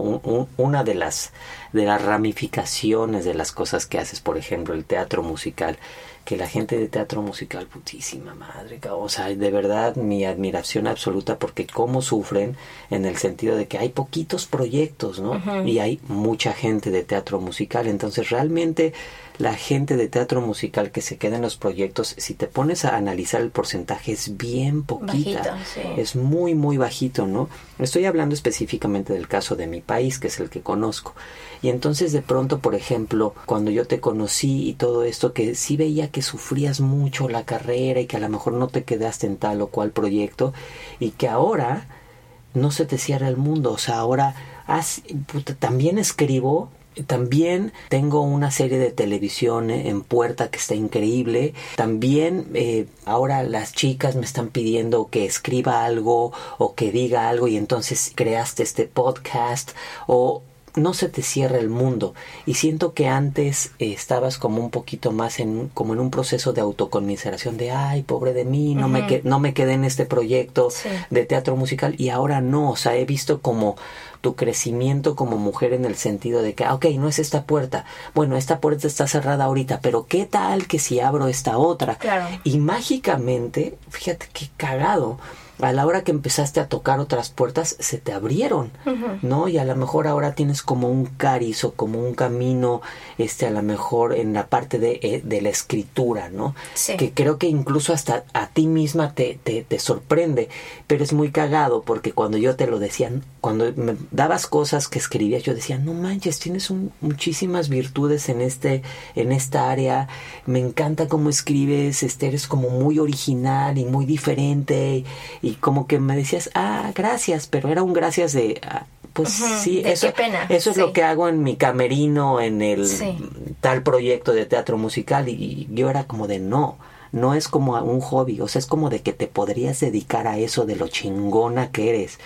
una de las, de las ramificaciones de las cosas que haces, por ejemplo, el teatro musical, que la gente de teatro musical, putísima madre, o sea, de verdad mi admiración absoluta porque cómo sufren en el sentido de que hay poquitos proyectos, ¿no? Y hay mucha gente de teatro musical, entonces realmente la gente de teatro musical que se queda en los proyectos, si te pones a analizar el porcentaje es bien poquita, es muy muy bajito, ¿no? Estoy hablando específicamente del caso de mi país, que es el que conozco. Y entonces de pronto, por ejemplo, cuando yo te conocí y todo esto, que sí veía que sufrías mucho la carrera y que a lo mejor no te quedaste en tal o cual proyecto y que ahora no se te cierra el mundo, o sea, ahora también escribo también tengo una serie de televisión en puerta que está increíble. También eh, ahora las chicas me están pidiendo que escriba algo o que diga algo y entonces creaste este podcast o no se te cierra el mundo. Y siento que antes eh, estabas como un poquito más en como en un proceso de autoconmiseración de ay pobre de mí no me no me quedé en este proyecto de teatro musical y ahora no o sea he visto como tu crecimiento como mujer en el sentido de que, ah, ok, no es esta puerta, bueno, esta puerta está cerrada ahorita, pero ¿qué tal que si abro esta otra? Y mágicamente, fíjate qué cagado, a la hora que empezaste a tocar otras puertas se te abrieron, ¿no? Y a lo mejor ahora tienes como un cariz o como un camino, este, a lo mejor en la parte de, eh, de la escritura, ¿no? Que creo que incluso hasta a ti misma te, te, te, sorprende, pero es muy cagado porque cuando yo te lo decía, cuando me dabas cosas que escribías, yo decía, no manches, tienes muchísimas virtudes en este, en esta área, me encanta cómo escribes, este, eres como muy original y muy diferente y como que me decías, ah, gracias, pero era un gracias de, ah, pues sí, eso, eso es lo que hago en mi camerino, en el tal proyecto de teatro musical y yo era como de no, no es como un hobby, o sea, es como de que te podrías dedicar a eso de lo chingona que eres.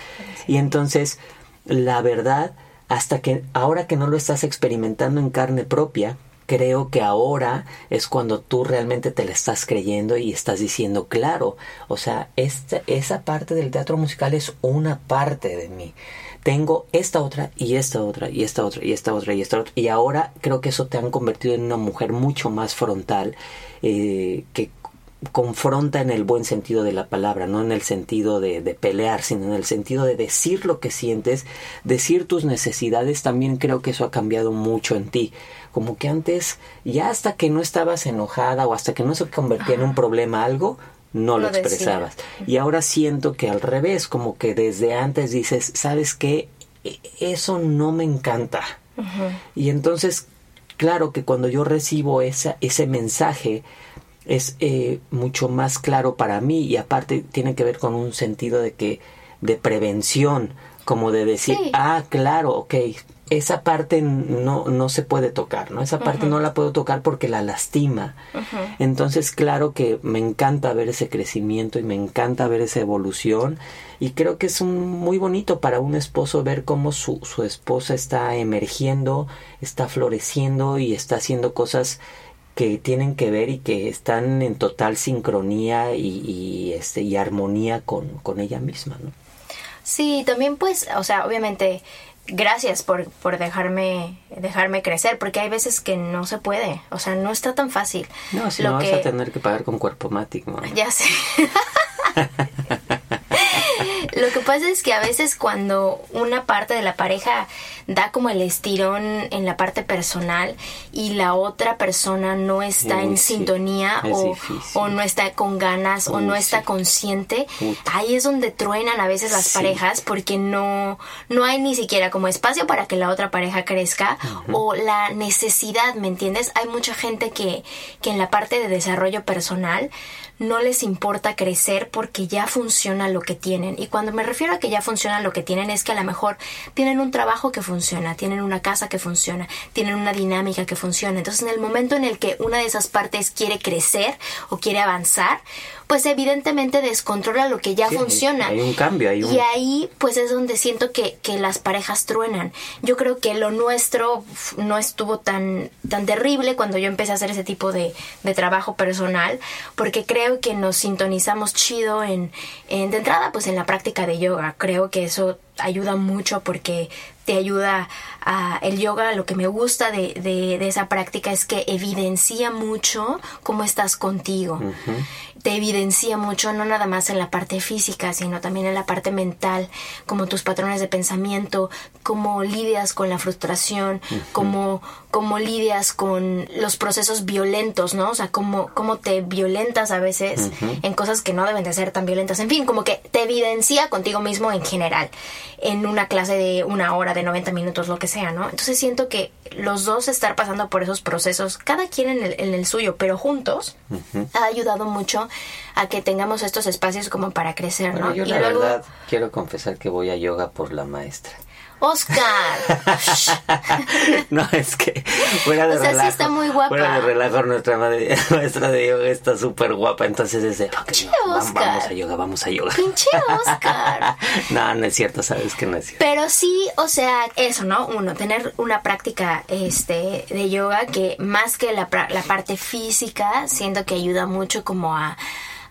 Y entonces, la verdad, hasta que ahora que no lo estás experimentando en carne propia, creo que ahora es cuando tú realmente te la estás creyendo y estás diciendo, claro, o sea, esta, esa parte del teatro musical es una parte de mí. Tengo esta otra y esta otra y esta otra y esta otra y esta otra. Y ahora creo que eso te han convertido en una mujer mucho más frontal eh, que confronta en el buen sentido de la palabra, no en el sentido de, de, pelear, sino en el sentido de decir lo que sientes, decir tus necesidades, también creo que eso ha cambiado mucho en ti. Como que antes, ya hasta que no estabas enojada o hasta que no se convertía en un problema algo, no lo, expresabas. Y ahora siento que al revés, como que desde antes dices, ¿sabes qué? E, eso no me encanta. Y entonces, claro que cuando yo recibo esa, ese mensaje, es eh, mucho más claro para mí y aparte tiene que ver con un sentido de que de prevención como de decir, Sí. ah, claro, ok, esa parte no, no se puede tocar, ¿no? Esa parte no la puedo tocar porque la lastima. Entonces, claro que me encanta ver ese crecimiento y me encanta ver esa evolución y creo que es un, muy bonito para un esposo ver cómo su, su esposa está emergiendo, está floreciendo y está haciendo cosas que tienen que ver y que están en total sincronía y, y, este y armonía con, con ella misma, ¿no? Sí, también pues, o sea, obviamente, gracias por, por dejarme, dejarme crecer, porque hay veces que no se puede, o sea, no está tan fácil. No, si Lo no que- vas a tener que pagar con cuerpo mático. ¿no? Ya sé. Lo que pasa es que a veces cuando una parte de la pareja da como el estirón en la parte personal y la otra persona no está en sí. sintonía Es o, o no está con ganas o no está sí. consciente, ahí es donde truenan a veces las Sí. parejas porque no, no hay ni siquiera como espacio para que la otra pareja crezca o la necesidad, ¿me entiendes? Hay mucha gente que, que en la parte de desarrollo personal no les importa crecer porque ya funciona lo que tienen. Y cuando me refiero a que ya funciona lo que tienen es que a lo mejor tienen un trabajo que funciona, tienen una casa que funciona, tienen una dinámica que funciona. Entonces en el momento en el que una de esas partes quiere crecer o quiere avanzar, pues evidentemente descontrola lo que ya Sí, funciona. hay un cambio, hay un- Y ahí pues es donde siento que, que las parejas truenan. Yo creo que lo nuestro no estuvo tan, tan terrible cuando yo empecé a hacer ese tipo de, de trabajo personal, porque creo que nos sintonizamos chido en, en, de entrada pues en la práctica de yoga. Creo que eso ayuda mucho porque te ayuda a el yoga lo que me gusta de, de, de esa práctica es que evidencia mucho cómo estás contigo. Te evidencia mucho, no nada más en la parte física, sino también en la parte mental, como tus patrones de pensamiento, cómo lidias con la frustración, cómo, cómo lidias con los procesos violentos, ¿no? O sea, cómo, cómo te violentas a veces en cosas que no deben de ser tan violentas. En fin, como que te evidencia contigo mismo en general, en una clase de una hora, de 90 minutos, lo que sea, ¿no? Entonces siento que los dos estar pasando por esos procesos, cada quien en el, en el suyo, pero juntos, ha ayudado mucho a que tengamos estos espacios como para crecer, Bueno, ¿no? yo y la luego, verdad quiero confesar que voy a yoga por la maestra. Oscar. no, es que fuera de O sea, sí relajo. está muy guapa. Fuera de relajo, nuestra madre- maestra de yoga está súper guapa. Entonces es de, ok, Pinche no, vam- Oscar. vamos a yoga, vamos a yoga. Pinche Oscar. no, no es cierto, sabes que no es cierto. Pero sí, o sea, eso, ¿no? Uno, tener una práctica este, de yoga que más que la, la parte física, siento que ayuda mucho como a,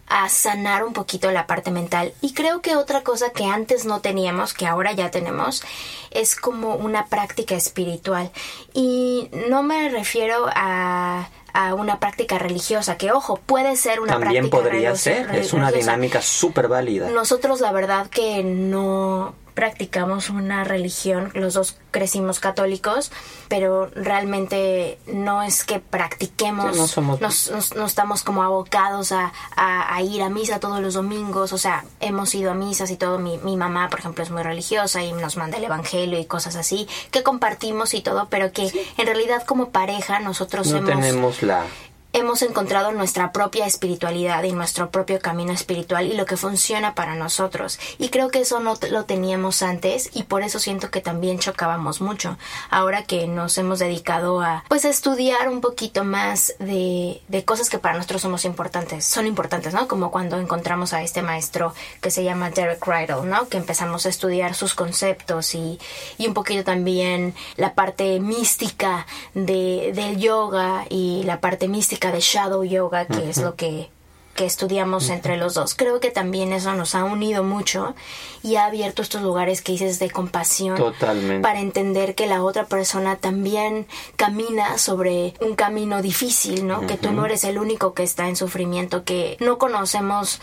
a sanar un poquito la parte mental. Y creo que otra cosa que antes no teníamos, que ahora ya tenemos, es como una práctica espiritual. Y no me refiero a a una práctica religiosa, que ojo, puede ser una También práctica podría religiosa- ser, es una dinámica súper válida. Nosotros la verdad que no practicamos una religión, los dos crecimos católicos, pero realmente no es que practiquemos, no somos- nos- nos- no estamos como abocados a, a- a ir a misa todos los domingos, o sea, hemos ido a misas y todo, mi, mi mamá por ejemplo es muy religiosa y nos manda el evangelio y cosas así, que compartimos y todo, pero que en realidad como pareja nosotros No hemos tenemos la... hemos encontrado nuestra propia espiritualidad y nuestro propio camino espiritual y lo que funciona para nosotros. Y creo que eso no lo teníamos antes y por eso siento que también chocábamos mucho. Ahora que nos hemos dedicado a pues estudiar un poquito más de, de cosas que para nosotros somos importantes, son importantes, ¿no? Como cuando encontramos a este maestro que se llama Derek Rydell, ¿no? Que empezamos a estudiar sus conceptos y, y un poquito también la parte mística de, del yoga y la parte mística de Shadow Yoga, que es lo que, que estudiamos entre los dos. Creo que también eso nos ha unido mucho y ha abierto estos lugares que dices de compasión Totalmente. para entender que la otra persona también camina sobre un camino difícil, ¿no? Que tú no eres el único que está en sufrimiento, que no conocemos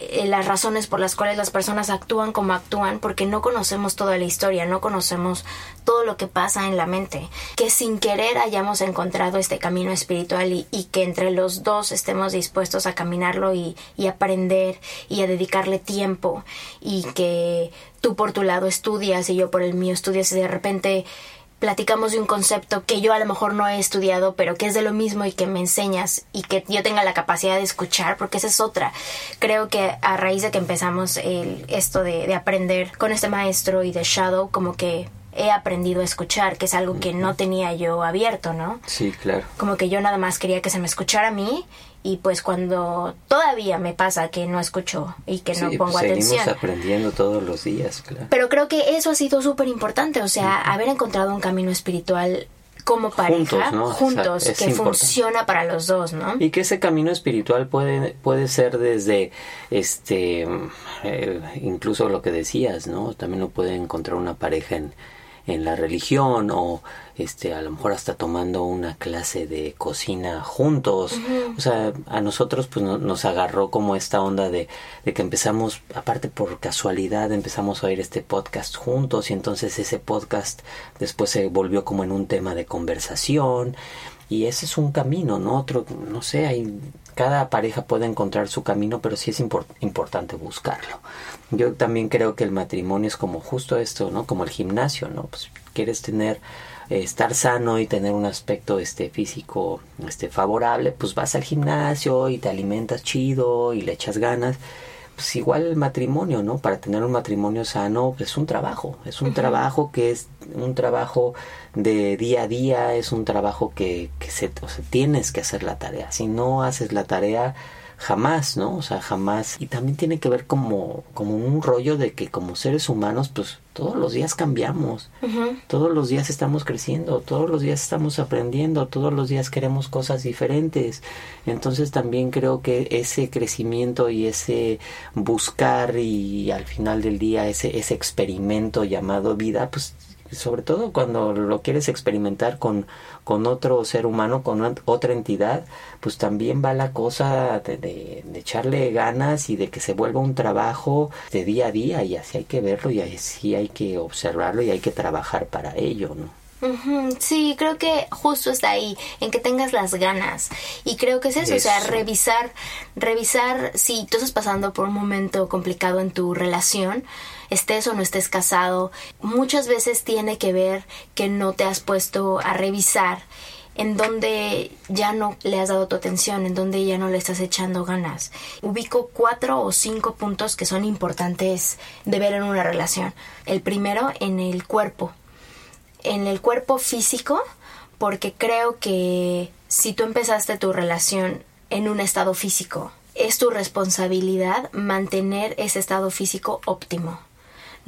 eh, las razones por las cuales las personas actúan como actúan porque no conocemos toda la historia, no conocemos todo lo que pasa en la mente, que sin querer hayamos encontrado este camino espiritual y, y que entre los dos estemos dispuestos a caminarlo y, y aprender y a dedicarle tiempo y que tú por tu lado estudias y yo por el mío estudias y de repente platicamos de un concepto que yo a lo mejor no he estudiado, pero que es de lo mismo y que me enseñas y que yo tenga la capacidad de escuchar, porque esa es otra. Creo que a raíz de que empezamos el, esto de, de aprender con este maestro y de Shadow, como que he aprendido a escuchar, que es algo que no tenía yo abierto, ¿no? Sí, claro. Como que yo nada más quería que se me escuchara a mí y pues cuando todavía me pasa que no escucho y que no Sí, pongo pues seguimos atención. aprendiendo todos los días, claro. Pero creo que eso ha sido súper importante, o sea, haber encontrado un camino espiritual como pareja, Juntos, ¿no? juntos, Exacto, es que importante. funciona para los dos, ¿no? Y que ese camino espiritual puede, puede ser desde, este, eh, incluso lo que decías, ¿no? También lo puede encontrar una pareja en, en la religión o, este, a lo mejor hasta tomando una clase de cocina juntos. O sea, a nosotros pues no- nos agarró como esta onda de, de que empezamos, aparte por casualidad, empezamos a oír este podcast juntos y entonces ese podcast después se volvió como en un tema de conversación y ese es un camino, ¿no? Otro, no sé, hay, cada pareja puede encontrar su camino, pero sí es impor- importante buscarlo. Yo también creo que el matrimonio es como justo esto, ¿no? Como el gimnasio, ¿no? Pues quieres tener, eh, estar sano y tener un aspecto este físico este favorable, pues vas al gimnasio y te alimentas chido y le echas ganas pues igual el matrimonio, ¿no? Para tener un matrimonio sano pues, es un trabajo, es un trabajo que es un trabajo de día a día, es un trabajo que, que se, o sea, tienes que hacer la tarea. Si no haces la tarea, jamás, ¿no? O sea, jamás. Y también tiene que ver como, como un rollo de que como seres humanos, pues todos los días cambiamos, todos los días estamos creciendo, todos los días estamos aprendiendo, todos los días queremos cosas diferentes. Entonces también creo que ese crecimiento y ese buscar y al final del día ese, ese experimento llamado vida, pues sobre todo cuando lo quieres experimentar con, con otro ser humano, con ot- otra entidad, pues también va la cosa de, de- de echarle ganas y de que se vuelva un trabajo de día a día y así hay que verlo y así hay que observarlo y hay que trabajar para ello, ¿no? Sí, creo que justo está ahí, en que tengas las ganas. Y creo que es eso, o sea, revisar, revisar si tú estás pasando por un momento complicado en tu relación, estés o no estés casado, muchas veces tiene que ver que no te has puesto a revisar en donde ya no le has dado tu atención, en donde ya no le estás echando ganas. Ubico cuatro o cinco puntos que son importantes de ver en una relación. El primero, en el cuerpo en el cuerpo físico porque creo que si tú empezaste tu relación en un estado físico, es tu responsabilidad mantener ese estado físico óptimo.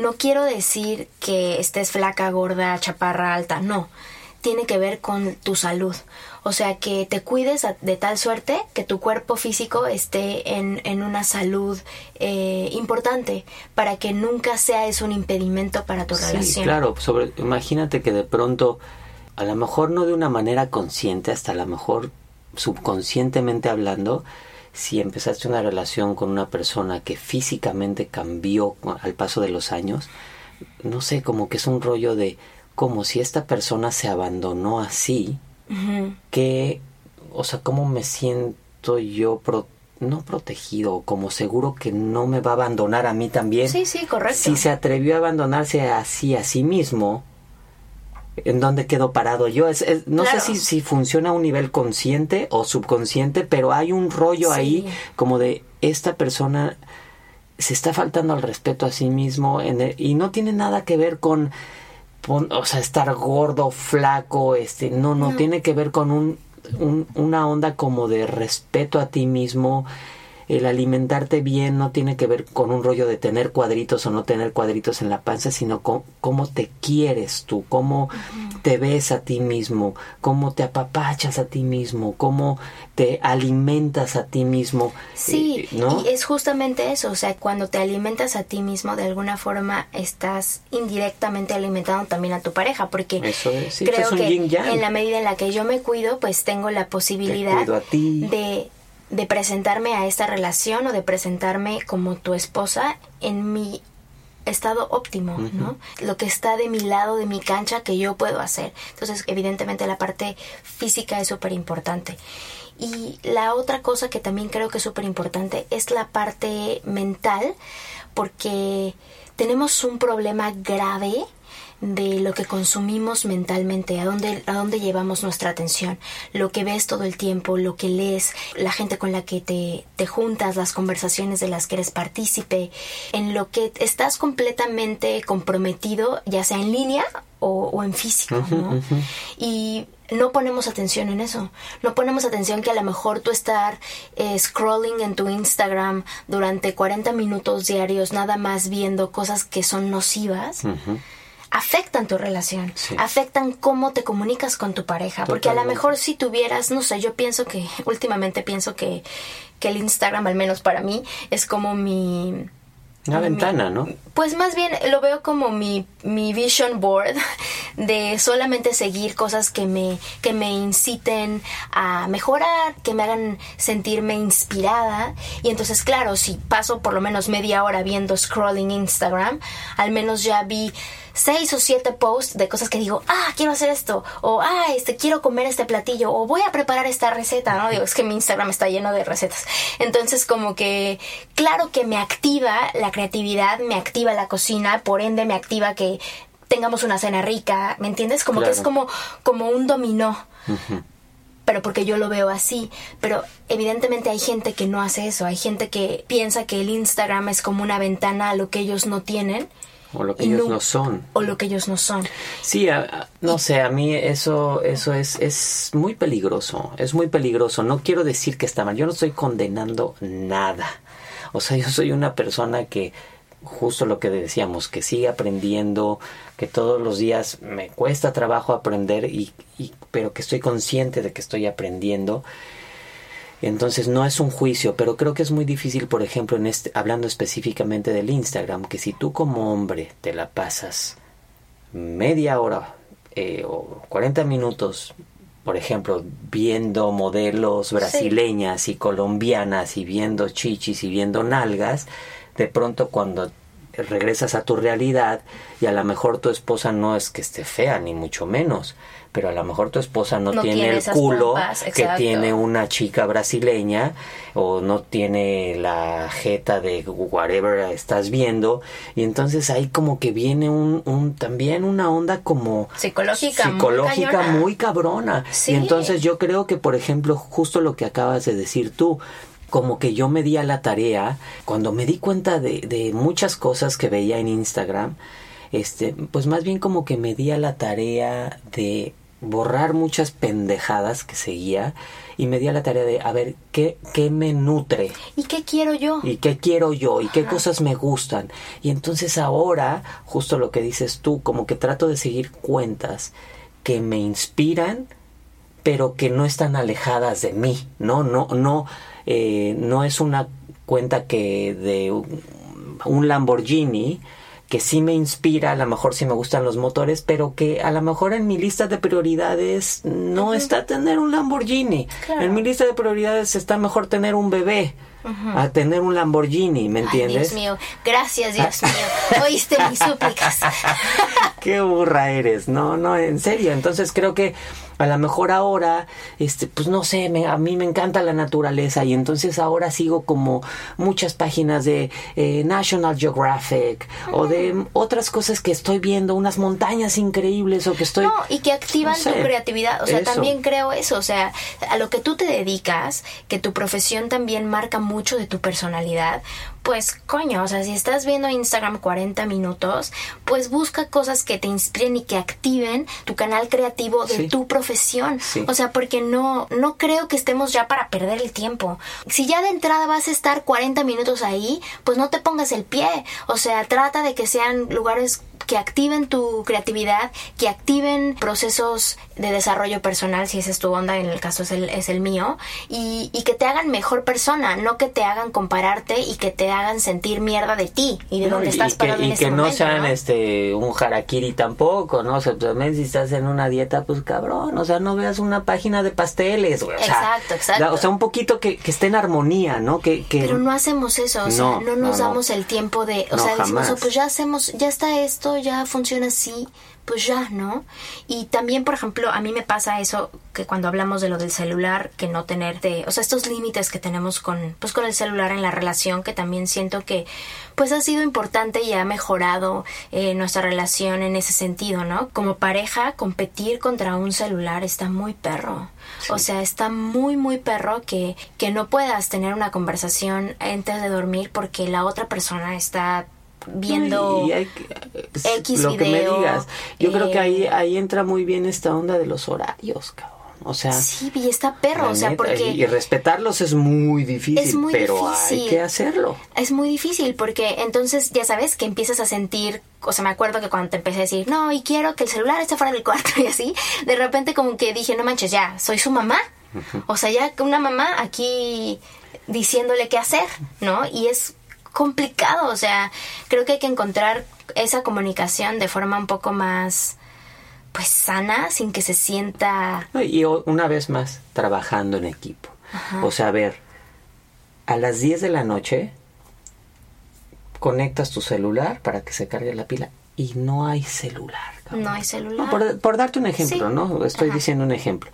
No quiero decir que estés flaca, gorda, chaparra, alta, no. Tiene que ver con tu salud. O sea, que te cuides de tal suerte que tu cuerpo físico esté en, en una salud eh, importante para que nunca sea eso un impedimento para tu Sí, relación. claro, sobre, imagínate que de pronto, a lo mejor no de una manera consciente, hasta a lo mejor subconscientemente hablando, si empezaste una relación con una persona que físicamente cambió al paso de los años, no sé, como que es un rollo de como si esta persona se abandonó así, que, o sea, cómo me siento yo pro- no protegido, como seguro que no me va a abandonar a mí también. Sí, sí, correcto. Si se atrevió a abandonarse así a sí mismo, ¿en dónde quedó parado yo? Es, es- no Claro. sé si, si funciona a un nivel consciente o subconsciente, pero hay un rollo Sí. ahí como de esta persona se está faltando al respeto a sí mismo en el- y no tiene nada que ver con, pon- o sea, estar gordo, flaco, este, no, no, tiene que ver con un, un- una onda como de respeto a ti mismo. El alimentarte bien no tiene que ver con un rollo de tener cuadritos o no tener cuadritos en la panza, sino con cómo te quieres tú, cómo te ves a ti mismo, cómo te apapachas a ti mismo, cómo te alimentas a ti mismo. Sí, eh, ¿no? y es justamente eso, o sea, cuando te alimentas a ti mismo, de alguna forma estás indirectamente alimentando también a tu pareja, porque Eso es, sí, creo es un que yin yang. en la medida en la que yo me cuido, pues tengo la posibilidad cuido a ti. de de presentarme a esta relación o de presentarme como tu esposa en mi estado óptimo, ¿no? Lo que está de mi lado, de mi cancha, que yo puedo hacer. Entonces, evidentemente, la parte física es súper importante. Y la otra cosa que también creo que es súper importante es la parte mental, porque tenemos un problema grave de lo que consumimos mentalmente, a dónde, a dónde llevamos nuestra atención, lo que ves todo el tiempo, lo que lees, la gente con la que te, te juntas, las conversaciones de las que eres partícipe, en lo que estás completamente comprometido, ya sea en línea o, en físico, ¿no? Y no ponemos atención en eso. No ponemos atención que a lo mejor tú estar eh, scrolling en tu Instagram durante 40 minutos diarios, nada más viendo cosas que son nocivas. Afectan tu relación, afectan cómo te comunicas con tu pareja, porque a lo mejor si tuvieras, no sé, yo pienso que últimamente pienso que, que el Instagram, al menos para mí, es como mi una ventana, ¿no? Pues más bien lo veo como mi, mi vision board de solamente seguir cosas que me, que me inciten a mejorar, que me hagan sentirme inspirada. Y entonces, claro, si paso por lo menos media hora viendo scrolling Instagram, al menos ya vi seis o siete posts de cosas que digo, ah, quiero hacer esto, o ah, este, quiero comer este platillo, o voy a preparar esta receta, ¿no? Digo, es que mi Instagram está lleno de recetas. Entonces, como que, claro que me activa la creatividad, me activa la cocina, por ende me activa que tengamos una cena rica, ¿me entiendes? Como que es como, como un dominó. pero porque yo lo veo así. Pero evidentemente hay gente que no hace eso, hay gente que piensa que el Instagram es como una ventana a lo que ellos no tienen o lo que ellos no, son. O lo que ellos no son. Sí, no sé, a mí eso, eso es, es muy peligroso, es muy peligroso. No quiero decir que está mal, yo no estoy condenando nada. O sea, yo soy una persona que justo lo que decíamos, que sigue aprendiendo, que todos los días me cuesta trabajo aprender, y, y, pero que estoy consciente de que estoy aprendiendo entonces no es un juicio, pero creo que es muy difícil, por ejemplo, en este, hablando específicamente del Instagram, que si tú como hombre te la pasas media hora eh, o 40 minutos, por ejemplo, viendo modelos brasileñas y colombianas y viendo chichis y viendo nalgas, de pronto cuando regresas a tu realidad y a lo mejor tu esposa no es que esté fea, ni mucho menos, pero a lo mejor tu esposa no, tiene, el culo que tiene una chica brasileña o no tiene la jeta de whatever estás viendo. Y entonces ahí como que viene un, un también una onda como psicológica psicológica muy, cabrona. Y entonces yo creo que por ejemplo justo lo que acabas de decir tú como que yo me di a la tarea cuando me di cuenta de, de muchas cosas que veía en Instagram este, pues más bien como que me di a la tarea de borrar muchas pendejadas que seguía y me di a la tarea de a ver qué, qué me nutre. ¿Y qué quiero yo? Y qué quiero yo y qué cosas me gustan. Y entonces ahora, justo lo que dices tú, como que trato de seguir cuentas que me inspiran, pero que no están alejadas de mí. No, no, no, eh, no es una cuenta que de un Lamborghini que sí me inspira, a lo mejor sí me gustan los motores, pero que a lo mejor en mi lista de prioridades no está tener un Lamborghini. En mi lista de prioridades está mejor tener un bebé. A tener un Lamborghini, ¿me entiendes? Dios mío, gracias Dios mío, oíste mis súplicas. Qué burra eres, no, no, en serio, entonces creo que a lo mejor ahora, este, pues no sé, a mí me encanta la naturaleza y entonces ahora sigo como muchas páginas de eh, National Geographic o de otras cosas que estoy viendo, unas montañas increíbles o que estoy... No, y que activan tu creatividad, o sea, también creo eso, o sea, a lo que tú te dedicas, que tu profesión también marca mucho de tu personalidad, pues coño, o sea, si estás viendo Instagram 40 minutos, pues busca cosas que te inspiren y que activen tu canal creativo de tu profesión. O sea, porque no, no creo que estemos ya para perder el tiempo. Si ya de entrada vas a estar 40 minutos ahí, pues no te pongas el pie. O sea, trata de que sean lugares que activen tu creatividad, que activen procesos de desarrollo personal, si esa es tu onda, en el caso es el, es el mío, y, y, que te hagan mejor persona, no que te hagan compararte y que te hagan sentir mierda de ti y de dónde estás parado y en que no sean este un harakiri tampoco, ¿no? O sea, también si estás en una dieta, pues cabrón, o sea, no veas una página de pasteles, güey. exacto, exacto. O sea, un poquito que, que esté en armonía, ¿no? Que, que... Pero no hacemos eso, o sea, no, nos damos el tiempo de, o sea, decimos, oh, pues ya hacemos, ya está esto, ya funciona así, pues ya, ¿no? Y también, por ejemplo, a mí me pasa eso que cuando hablamos de lo del celular, que no tener de, o sea, estos límites que tenemos con, pues con el celular en la relación, que también siento que, pues ha sido importante y ha mejorado eh, nuestra relación en ese sentido, ¿no? Como pareja, competir contra un celular está muy perro. O sea, está muy, muy perro que, que no puedas tener una conversación antes de dormir porque la otra persona está viendo Y hay que- X lo que me digas. Yo creo que eh, ahí, ahí entra muy bien esta onda de los horarios, cabrón. O sea, Sí, y está perro, o sea, neta, porque... Y respetarlos es muy difícil, Es muy pero difícil. hay que hacerlo. Es muy difícil porque entonces ya sabes que empiezas a sentir, o sea, me acuerdo que cuando te empecé a decir, no, y quiero que el celular esté fuera del cuarto y así, de repente como que dije, no manches, ya, soy su mamá. O sea, ya una mamá aquí diciéndole qué hacer, ¿no? Y es complicado, o sea, creo que hay que encontrar esa comunicación de forma un poco más, pues, sana, sin que se sienta... Y una vez más, trabajando en equipo. O sea, a ver, a las 10 de la noche conectas tu celular para que se cargue la pila y no hay celular. cabrón. No hay celular. No, por, por darte un ejemplo, Sí. ¿no? Estoy Ajá. diciendo un ejemplo.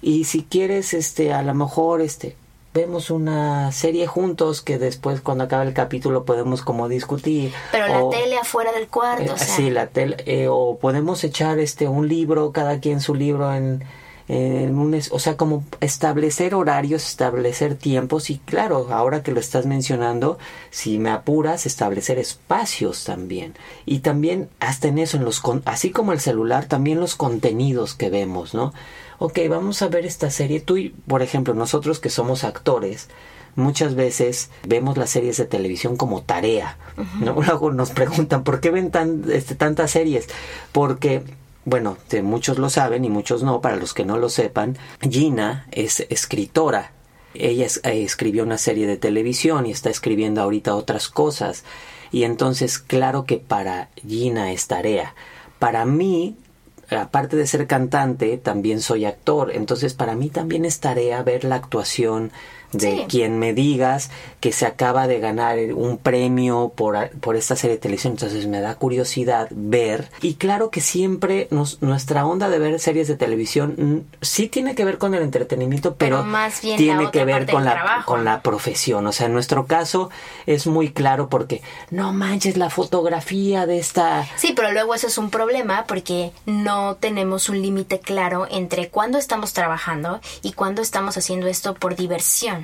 Y si quieres, este, a lo mejor, este, vemos una serie juntos que después cuando acabe el capítulo podemos como discutir. Pero la tele afuera del cuarto, eh, o sea... Sí, la tele, eh, o podemos echar este un libro, cada quien su libro en, en un, o sea, como establecer horarios, establecer tiempos y claro, ahora que lo estás mencionando, si me apuras, establecer espacios también. Y también hasta en eso, en los así como el celular, también los contenidos que vemos, ¿no? Ok, vamos a ver esta serie. Tú, y, por ejemplo, nosotros que somos actores, muchas veces vemos las series de televisión como tarea. ¿no? Luego nos preguntan, ¿por qué ven tan, este, tantas series? Porque, bueno, de muchos lo saben y muchos no, para los que no lo sepan, Gina es escritora. Ella es- eh, escribió una serie de televisión y está escribiendo ahorita otras cosas. Y entonces, claro que para Gina es tarea. Para mí, aparte de ser cantante, también soy actor. Entonces, para mí también es tarea ver la actuación de Sí. quien me digas que se acaba de ganar un premio por, por esta serie de televisión. Entonces, me da curiosidad ver. Y claro que siempre nos- nuestra onda de ver series de televisión mm, sí tiene que ver con el entretenimiento, pero, Pero más bien la tiene que ver con la, trabajo. con la profesión. O sea, en nuestro caso es muy claro porque no manches la fotografía de esta Sí, pero luego eso es un problema porque no tenemos un límite claro entre cuándo estamos trabajando y cuándo estamos haciendo esto por diversión,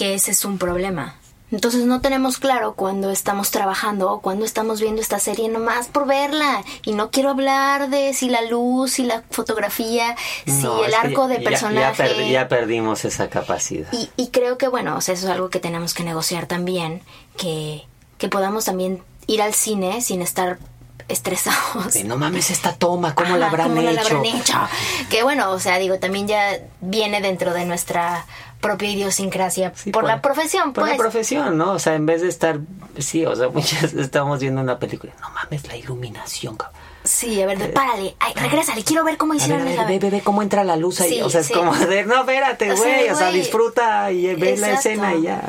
que ese es un problema. Entonces no tenemos claro cuándo estamos trabajando o cuándo estamos viendo esta serie nomás por verla. Y no quiero hablar de si la luz, si la fotografía, si No, el arco de ya- personaje. Ya, perdi- ya perdimos esa capacidad. Y, y creo que, bueno, o sea, eso es algo que tenemos que negociar también, que, que podamos también ir al cine sin estar estresados. De, no mames esta toma, ¿cómo la habrán ¿cómo la habrán hecho? Que bueno, o sea, digo, también ya viene dentro de nuestra propia idiosincrasia Sí, por, la profesión, Por pues. la profesión, ¿no? O sea, en vez de estar, sí, o sea, muchas estamos viendo una película, no mames la iluminación, cabrón. sí, a ver, de, párale, ay, regrésale, quiero ver cómo A ver, hicieron a ver, ve, ve, cómo entra la luz ahí. Sí, o sea, es sí. como de, no, espérate, O sea, güey. O sea, güey. disfruta y ve la Exacto. escena y ya.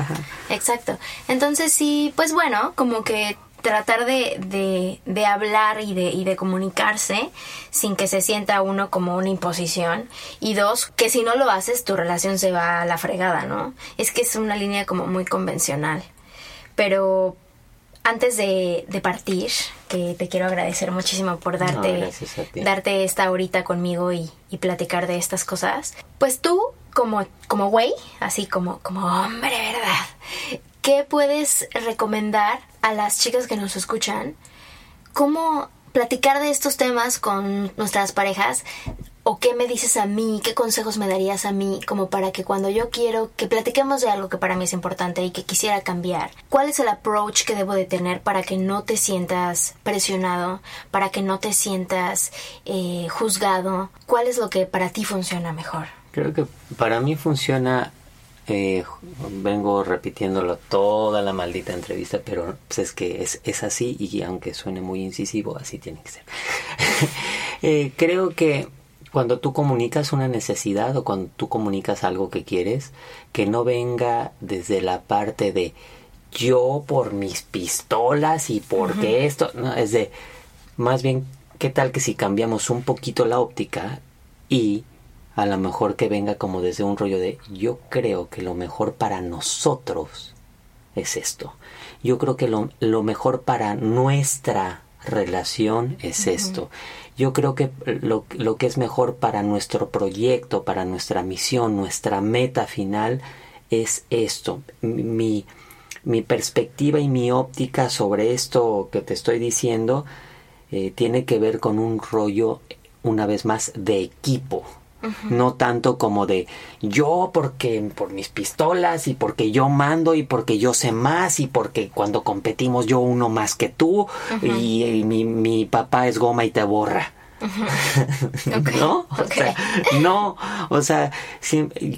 Exacto. Entonces sí, pues bueno, como que tratar de, de, de hablar y de, y de comunicarse sin que se sienta uno como una imposición. Y dos, que si no lo haces, tu relación se va a la fregada, ¿no? Es que es una línea como muy convencional. Pero antes de, de partir, que te quiero agradecer muchísimo por darte, darte esta horita conmigo y, y platicar de estas cosas. Pues tú, como, como güey, así como, como hombre, ¿verdad? ¿Qué puedes recomendar a las chicas que nos escuchan? ¿Cómo platicar de estos temas con nuestras parejas? ¿O qué me dices a mí? ¿Qué consejos me darías a mí? Como para que cuando yo quiero que platiquemos de algo que para mí es importante y que quisiera cambiar, ¿cuál es el approach que debo de tener para que no te sientas presionado? Para que no te sientas eh, juzgado? ¿Cuál es lo que para ti funciona mejor? Creo que para mí funciona, eh, vengo repitiéndolo toda la maldita entrevista, pero pues es que es, es así y aunque suene muy incisivo, así tiene que ser. Eh, creo que cuando tú comunicas una necesidad o cuando tú comunicas algo que quieres, que no venga desde la parte de yo por mis pistolas y porque esto, no, es de más bien ¿qué tal que si cambiamos un poquito la óptica y a lo mejor que venga como desde un rollo de yo creo que lo mejor para nosotros es esto. Yo creo que lo, lo mejor para nuestra relación es esto. Yo creo que lo, lo, que es mejor para nuestro proyecto, para nuestra misión, nuestra meta final es esto. Mi, mi perspectiva y mi óptica sobre esto que te estoy diciendo eh, tiene que ver con un rollo, una vez más, de equipo. No tanto como de yo porque por mis pistolas y porque yo mando y porque yo sé más y porque cuando competimos yo uno más que tú y, mi, mi papá es goma y te borra. ¿No? O sea, no, o sea,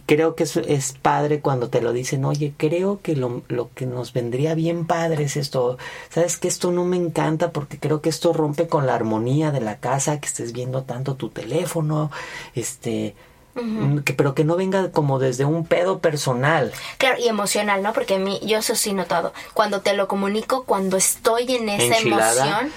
creo que es, es, padre cuando te lo dicen, oye, creo que lo, lo, que nos vendría bien padre es esto, sabes que esto no me encanta porque creo que esto rompe con la armonía de la casa, que estés viendo tanto tu teléfono, este, que, pero que no venga como desde un pedo personal. Claro, y emocional, ¿no? Porque a mí, yo eso sí notado. Cuando te lo comunico, cuando estoy en esa emoción,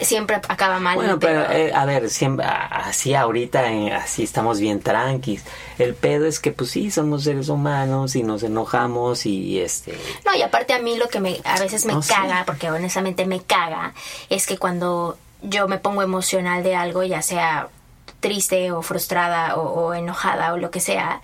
siempre acaba mal. Bueno, pero, eh, a ver, siempre, así ahorita, así estamos bien tranquis. El pedo es que, pues sí, somos seres humanos y nos enojamos y este... No, y aparte a mí lo que me, a veces me caga, porque honestamente me caga, es que cuando yo me pongo emocional de algo, ya sea triste o frustrada o, enojada o lo que sea,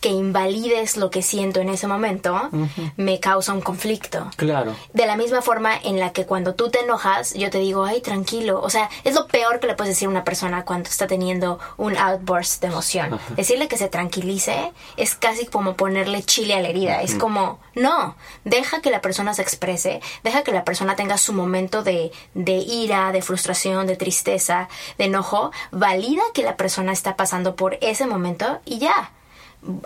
que invalides lo que siento en ese momento, me causa un conflicto. Claro. De la misma forma en la que cuando tú te enojas, yo te digo, ay, tranquilo. O sea, es lo peor que le puedes decir a una persona cuando está teniendo un outburst de emoción. Decirle que se tranquilice es casi como ponerle chile a la herida. Es como, no, deja que la persona se exprese, deja que la persona tenga su momento de, de ira, de frustración, de tristeza, de enojo, valida que la persona está pasando por ese momento y ya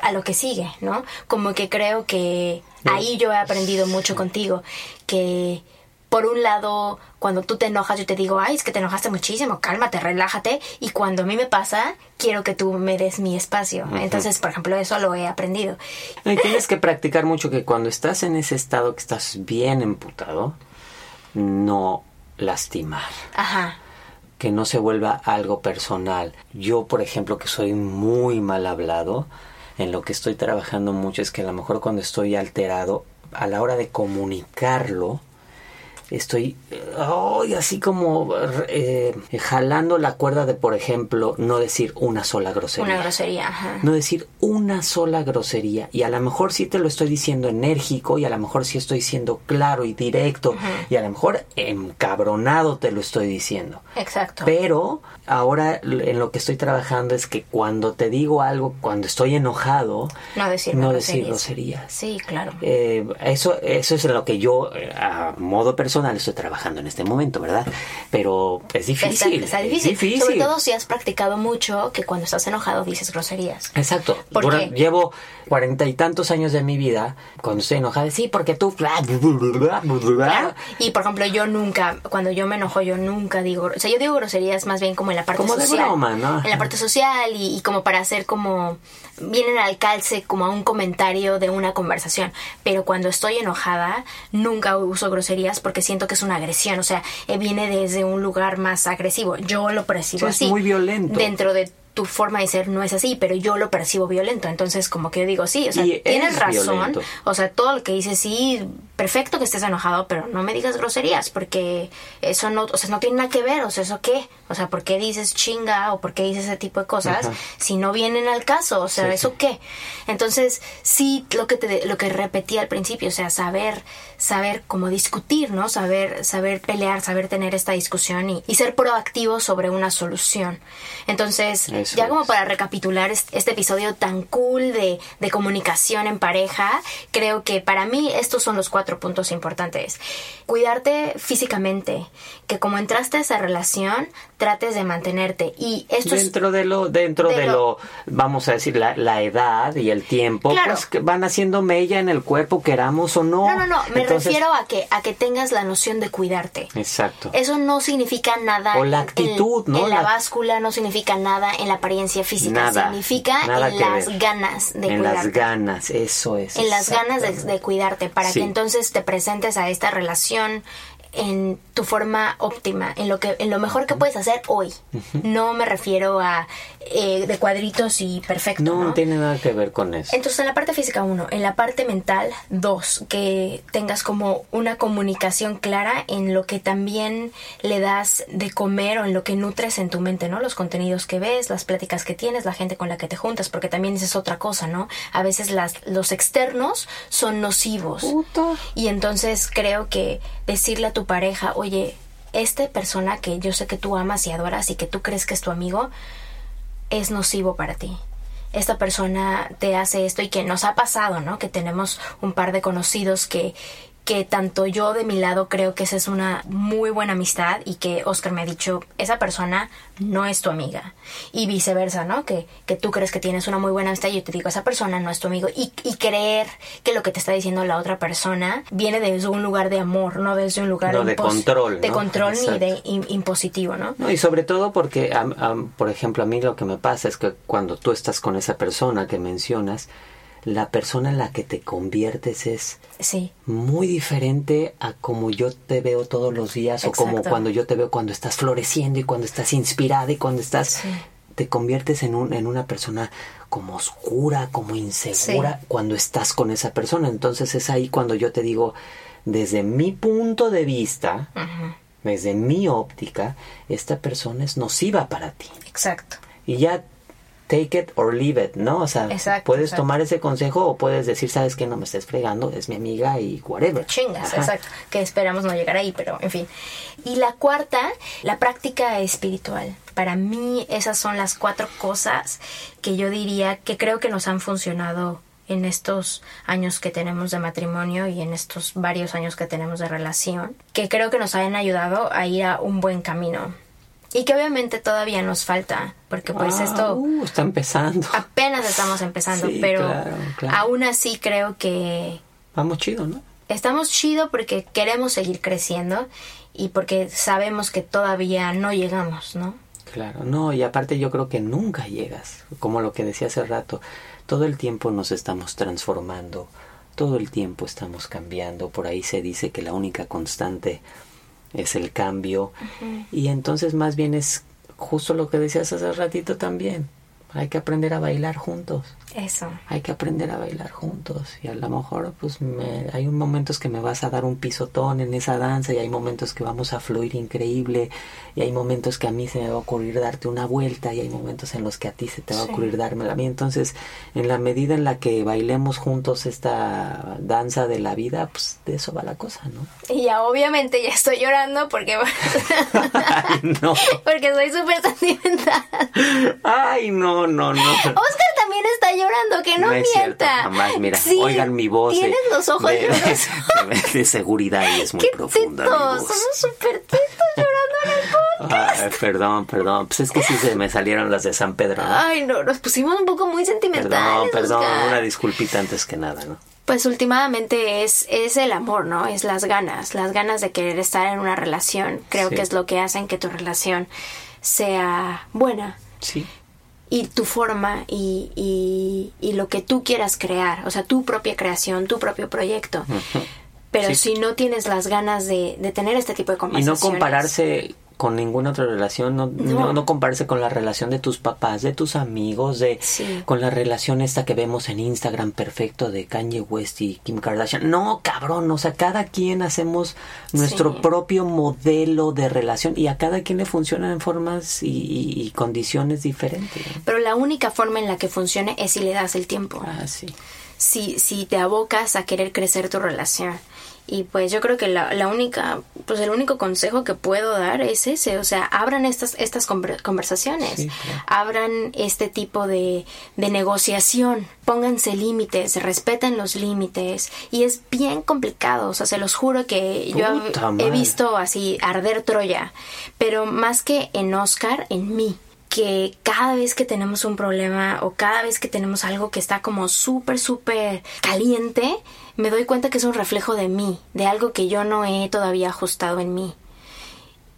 a lo que sigue, ¿no? Como que creo que ahí yo he aprendido mucho contigo, que por un lado, cuando tú te enojas, yo te digo, ay, es que te enojaste muchísimo, cálmate, relájate, y cuando a mí me pasa, quiero que tú me des mi espacio. Entonces, por ejemplo, eso lo he aprendido. Y tienes que practicar mucho que cuando estás en ese estado que estás bien emputado, no lastimar. Ajá que no se vuelva algo personal. Yo, por ejemplo, que soy muy mal hablado, en lo que estoy trabajando mucho es que a lo mejor cuando estoy alterado, a la hora de comunicarlo, estoy así como eh, jalando la cuerda de, por ejemplo, no decir una sola grosería. Una grosería, ajá. No decir una sola grosería. Y a lo mejor sí te lo estoy diciendo enérgico y a lo mejor sí estoy siendo claro y directo y a lo mejor encabronado te lo estoy diciendo. Exacto. Pero ahora en lo que estoy trabajando es que cuando te digo algo, cuando estoy enojado, no decir, no decir groserías. Sí, claro. Eh, eso, eso es en lo que yo, eh, a modo personal, estoy trabajando en este momento, ¿verdad? Pero es difícil. Está, difícil. Sobre todo si has practicado mucho que cuando estás enojado dices groserías. Exacto. Porque llevo cuarenta y tantos años de mi vida cuando estoy enojada, sí, porque tú... Y por ejemplo, yo nunca, cuando yo me enojo, yo nunca digo... O sea, yo digo groserías más bien como en la parte como social. De broma, ¿no? En la parte social y, como para hacer como... Vienen al calce como a un comentario de una conversación. Pero cuando estoy enojada, nunca uso groserías porque siento que es una agresión. O sea, eh, viene desde un lugar más agresivo. Yo lo percibo así. Es muy violento. Dentro de tu forma de ser no es así, pero yo lo percibo violento. Entonces, como que yo digo, sí, o sea, tienes razón. O sea, todo lo que dices, sí, perfecto que estés enojado, pero no me digas groserías, porque eso no, o sea, no tiene nada que ver. O sea, ¿eso qué? O sea, ¿por qué dices chinga o por qué dices ese tipo de cosas si no vienen al caso? O sea, ¿eso qué? Entonces, sí, lo que te, lo que repetí al principio, o sea, saber, saber cómo discutir, ¿no? Saber, saber pelear, saber tener esta discusión y, y ser proactivo sobre una solución. Entonces, ya como para recapitular este episodio tan cool de, de comunicación en pareja, creo que para mí estos son los cuatro puntos importantes. Cuidarte físicamente, que como entraste a esa relación, trates de mantenerte. Y esto dentro de lo, dentro de, lo, vamos a decir, la, la, edad y el tiempo, pues que van haciendo mella en el cuerpo, queramos o no. No, no, no, me refiero a que, a que tengas la noción de cuidarte. Exacto. Eso no significa nada. O la actitud, en, ¿no? En la, báscula no significa nada en la apariencia física, nada, significa nada en las ganas de en cuidarte. las ganas, eso es. En las ganas de, de cuidarte, para que entonces te presentes a esta relación en tu forma óptima, en lo que, en lo mejor que puedes hacer hoy. No me refiero a eh, de cuadritos y perfecto. No, No, tiene nada que ver con eso. Entonces, en la parte física, uno. En la parte mental, dos. Que tengas como una comunicación clara en lo que también le das de comer o en lo que nutres en tu mente, ¿no? Los contenidos que ves, las pláticas que tienes, la gente con la que te juntas, porque también esa es otra cosa, ¿no? A veces las, los externos son nocivos. Y entonces creo que decirle a tu pareja, oye, esta persona que yo sé que tú amas y adoras y que tú crees que es tu amigo, es nocivo para ti. Esta persona te hace esto y que nos ha pasado, ¿no? Que tenemos un par de conocidos que, que tanto yo de mi lado creo que esa es una muy buena amistad y que Oscar me ha dicho, esa persona no es tu amiga. Y viceversa, ¿no? Que, que tú crees que tienes una muy buena amistad y yo te digo, esa persona no es tu amigo. Y, y creer que lo que te está diciendo la otra persona viene desde un lugar de amor, no desde un lugar No, de control, De ¿no? control ni de im- impositivo, ¿no? No, y sobre todo porque, por ejemplo, a mí lo que me pasa es que cuando tú estás con esa persona que mencionas, la persona en la que te conviertes es Sí. muy diferente a como yo te veo todos los días o como cuando yo te veo cuando estás floreciendo y cuando estás inspirada y cuando estás Sí. te conviertes en un en una persona como oscura, como insegura Sí. cuando estás con esa persona. Entonces es ahí cuando yo te digo desde mi punto de vista, desde mi óptica, esta persona es nociva para ti. Exacto. Y ya take it or leave it, ¿no? O sea, Exacto, puedes exacto. tomar ese consejo o puedes decir, sabes que no me estés fregando, es mi amiga y whatever. Chingas, Ajá. exacto. Que esperamos no llegar ahí, pero en fin. Y la cuarta, la práctica espiritual. Para mí esas son las cuatro cosas que yo diría que creo que nos han funcionado en estos años que tenemos de matrimonio y en estos varios años que tenemos de relación, que creo que nos han ayudado a ir a un buen camino. Y que obviamente todavía nos falta, porque pues Ah, esto uh, está empezando. apenas estamos empezando, Sí, pero claro, claro. aún así creo que Vamos chido, ¿no? estamos chido porque queremos seguir creciendo y porque sabemos que todavía no llegamos, ¿no? Claro, no, y aparte yo creo que nunca llegas, como lo que decía hace rato, todo el tiempo nos estamos transformando, todo el tiempo estamos cambiando, por ahí se dice que la única constante es el cambio, y entonces más bien es justo lo que decías hace ratito también, hay que aprender a bailar juntos. Eso. hay que aprender a bailar juntos y a lo mejor pues me, hay momentos que me vas a dar un pisotón en esa danza y hay momentos que vamos a fluir increíble y hay momentos que a mí se me va a ocurrir darte una vuelta y hay momentos en los que a ti se te va a ocurrir dármela a mí entonces en la medida en la que bailemos juntos esta danza de la vida pues de eso va la cosa ¿no? Y ya obviamente ya estoy llorando porque ay no porque soy súper sentimental. ay no no no Oscar está llorando, que no, es cierto, mienta. jamás, mira, Sí, oigan mi voz. Tienes los ojos de, de- de seguridad y es muy Qué profunda. tetos, somos súper tetos llorando en el podcast. Ay, perdón, perdón. Pues es que sí se me salieron las de San Pedro. ¿no? Ay, no, nos pusimos un poco muy perdón, sentimentales. perdón. Oscar. Una disculpita antes que nada, ¿no? Pues últimamente es, es el amor, ¿no? Es las ganas, las ganas de querer estar en una relación. Creo Sí. que es lo que hacen que tu relación sea buena. Sí. Y tu forma y, y, y lo que tú quieras crear, o sea, tu propia creación, tu propio proyecto. Pero Sí. si no tienes las ganas de, de tener este tipo de Y conversaciones. no compararse con ninguna otra relación, no, no. No. no compararse con la relación de tus papás, de tus amigos, de Sí. con la relación esta que vemos en Instagram perfecto de Kanye West y Kim Kardashian. No, cabrón, o sea, cada quien hacemos nuestro Sí. propio modelo de relación y a cada quien le funcionan en formas y, y- y condiciones diferentes. Pero la única forma en la que funcione es si le das el tiempo. Ah, sí. si, si te abocas a querer crecer tu relación. Y pues yo creo que la, la única, pues el único consejo que puedo dar es ese, o sea, abran estas, estas conver- conversaciones, Sí, claro. abran este tipo de, de negociación, pónganse límites, respeten los límites, y es bien complicado, o sea, se los juro que yo he madre. visto así arder Troya, pero más que en Oscar, en mí que cada vez que tenemos un problema o cada vez que tenemos algo que está como súper, súper caliente, me doy cuenta que es un reflejo de mí, de algo que yo no he todavía ajustado en mí.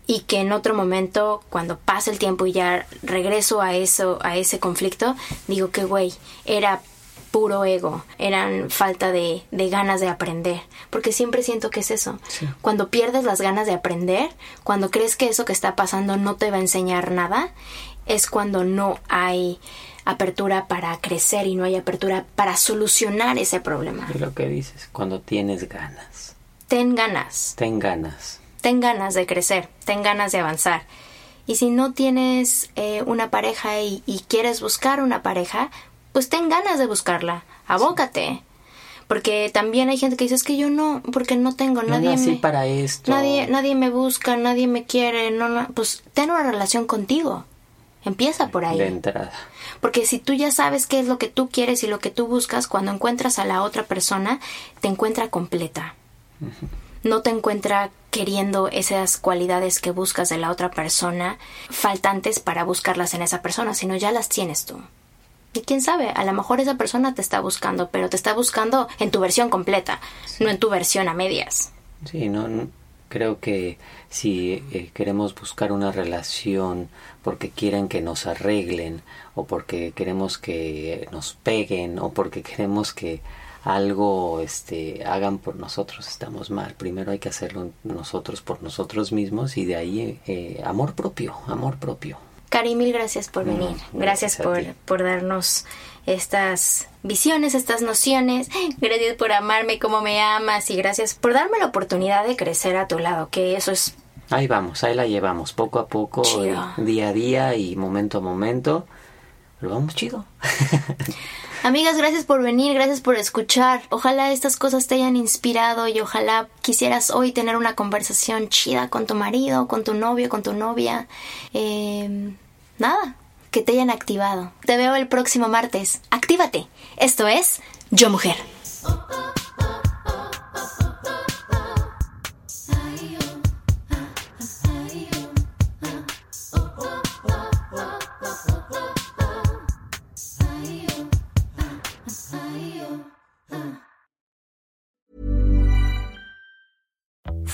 Y que en otro momento, cuando pasa el tiempo y ya regreso a eso, a ese conflicto, digo que güey, era puro ego, eran falta de, de, ganas de aprender, porque siempre siento que es eso. Cuando pierdes las ganas de aprender, cuando crees que eso que está pasando no te va a enseñar nada, es cuando no hay apertura para crecer y no hay apertura para solucionar ese problema. Es lo que dices, cuando tienes ganas. Ten ganas. Ten ganas. Ten ganas de crecer, ten ganas de avanzar. Y si no tienes eh, una pareja y, quieres buscar una pareja, pues ten ganas de buscarla, abócate. Porque también hay gente que dice, es que yo no, porque no tengo, no nadie nací me... para esto. Nadie, nadie me busca, nadie me quiere, no, no, pues ten una relación contigo. Empieza por ahí. De entrada. Porque si tú ya sabes qué es lo que tú quieres y lo que tú buscas, cuando encuentras a la otra persona, te encuentra completa. No te encuentra queriendo esas cualidades que buscas de la otra persona, faltantes para buscarlas en esa persona, sino ya las tienes tú. Y quién sabe, a lo mejor esa persona te está buscando, pero te está buscando en tu versión completa, no en tu versión a medias. Sí, no, creo que si eh, queremos buscar una relación porque quieren que nos arreglen o porque queremos que nos peguen o porque queremos que algo este hagan por nosotros estamos mal. Primero hay que hacerlo nosotros por nosotros mismos y de ahí eh, amor propio amor propio. Cari mil gracias por venir. gracias, por, por darnos estas visiones estas nociones. Gracias por amarme como me amas y gracias por darme la oportunidad de crecer a tu lado que eso es ahí vamos ahí la llevamos poco a poco día a día y momento a momento lo vamos chido Amigas, gracias por venir, gracias por escuchar. Ojalá estas cosas te hayan inspirado y ojalá quisieras hoy tener una conversación chida con tu marido, con tu novio, con tu novia. Eh, nada, que te hayan activado. Te veo el próximo martes. Actívate. Esto es Yo Mujer.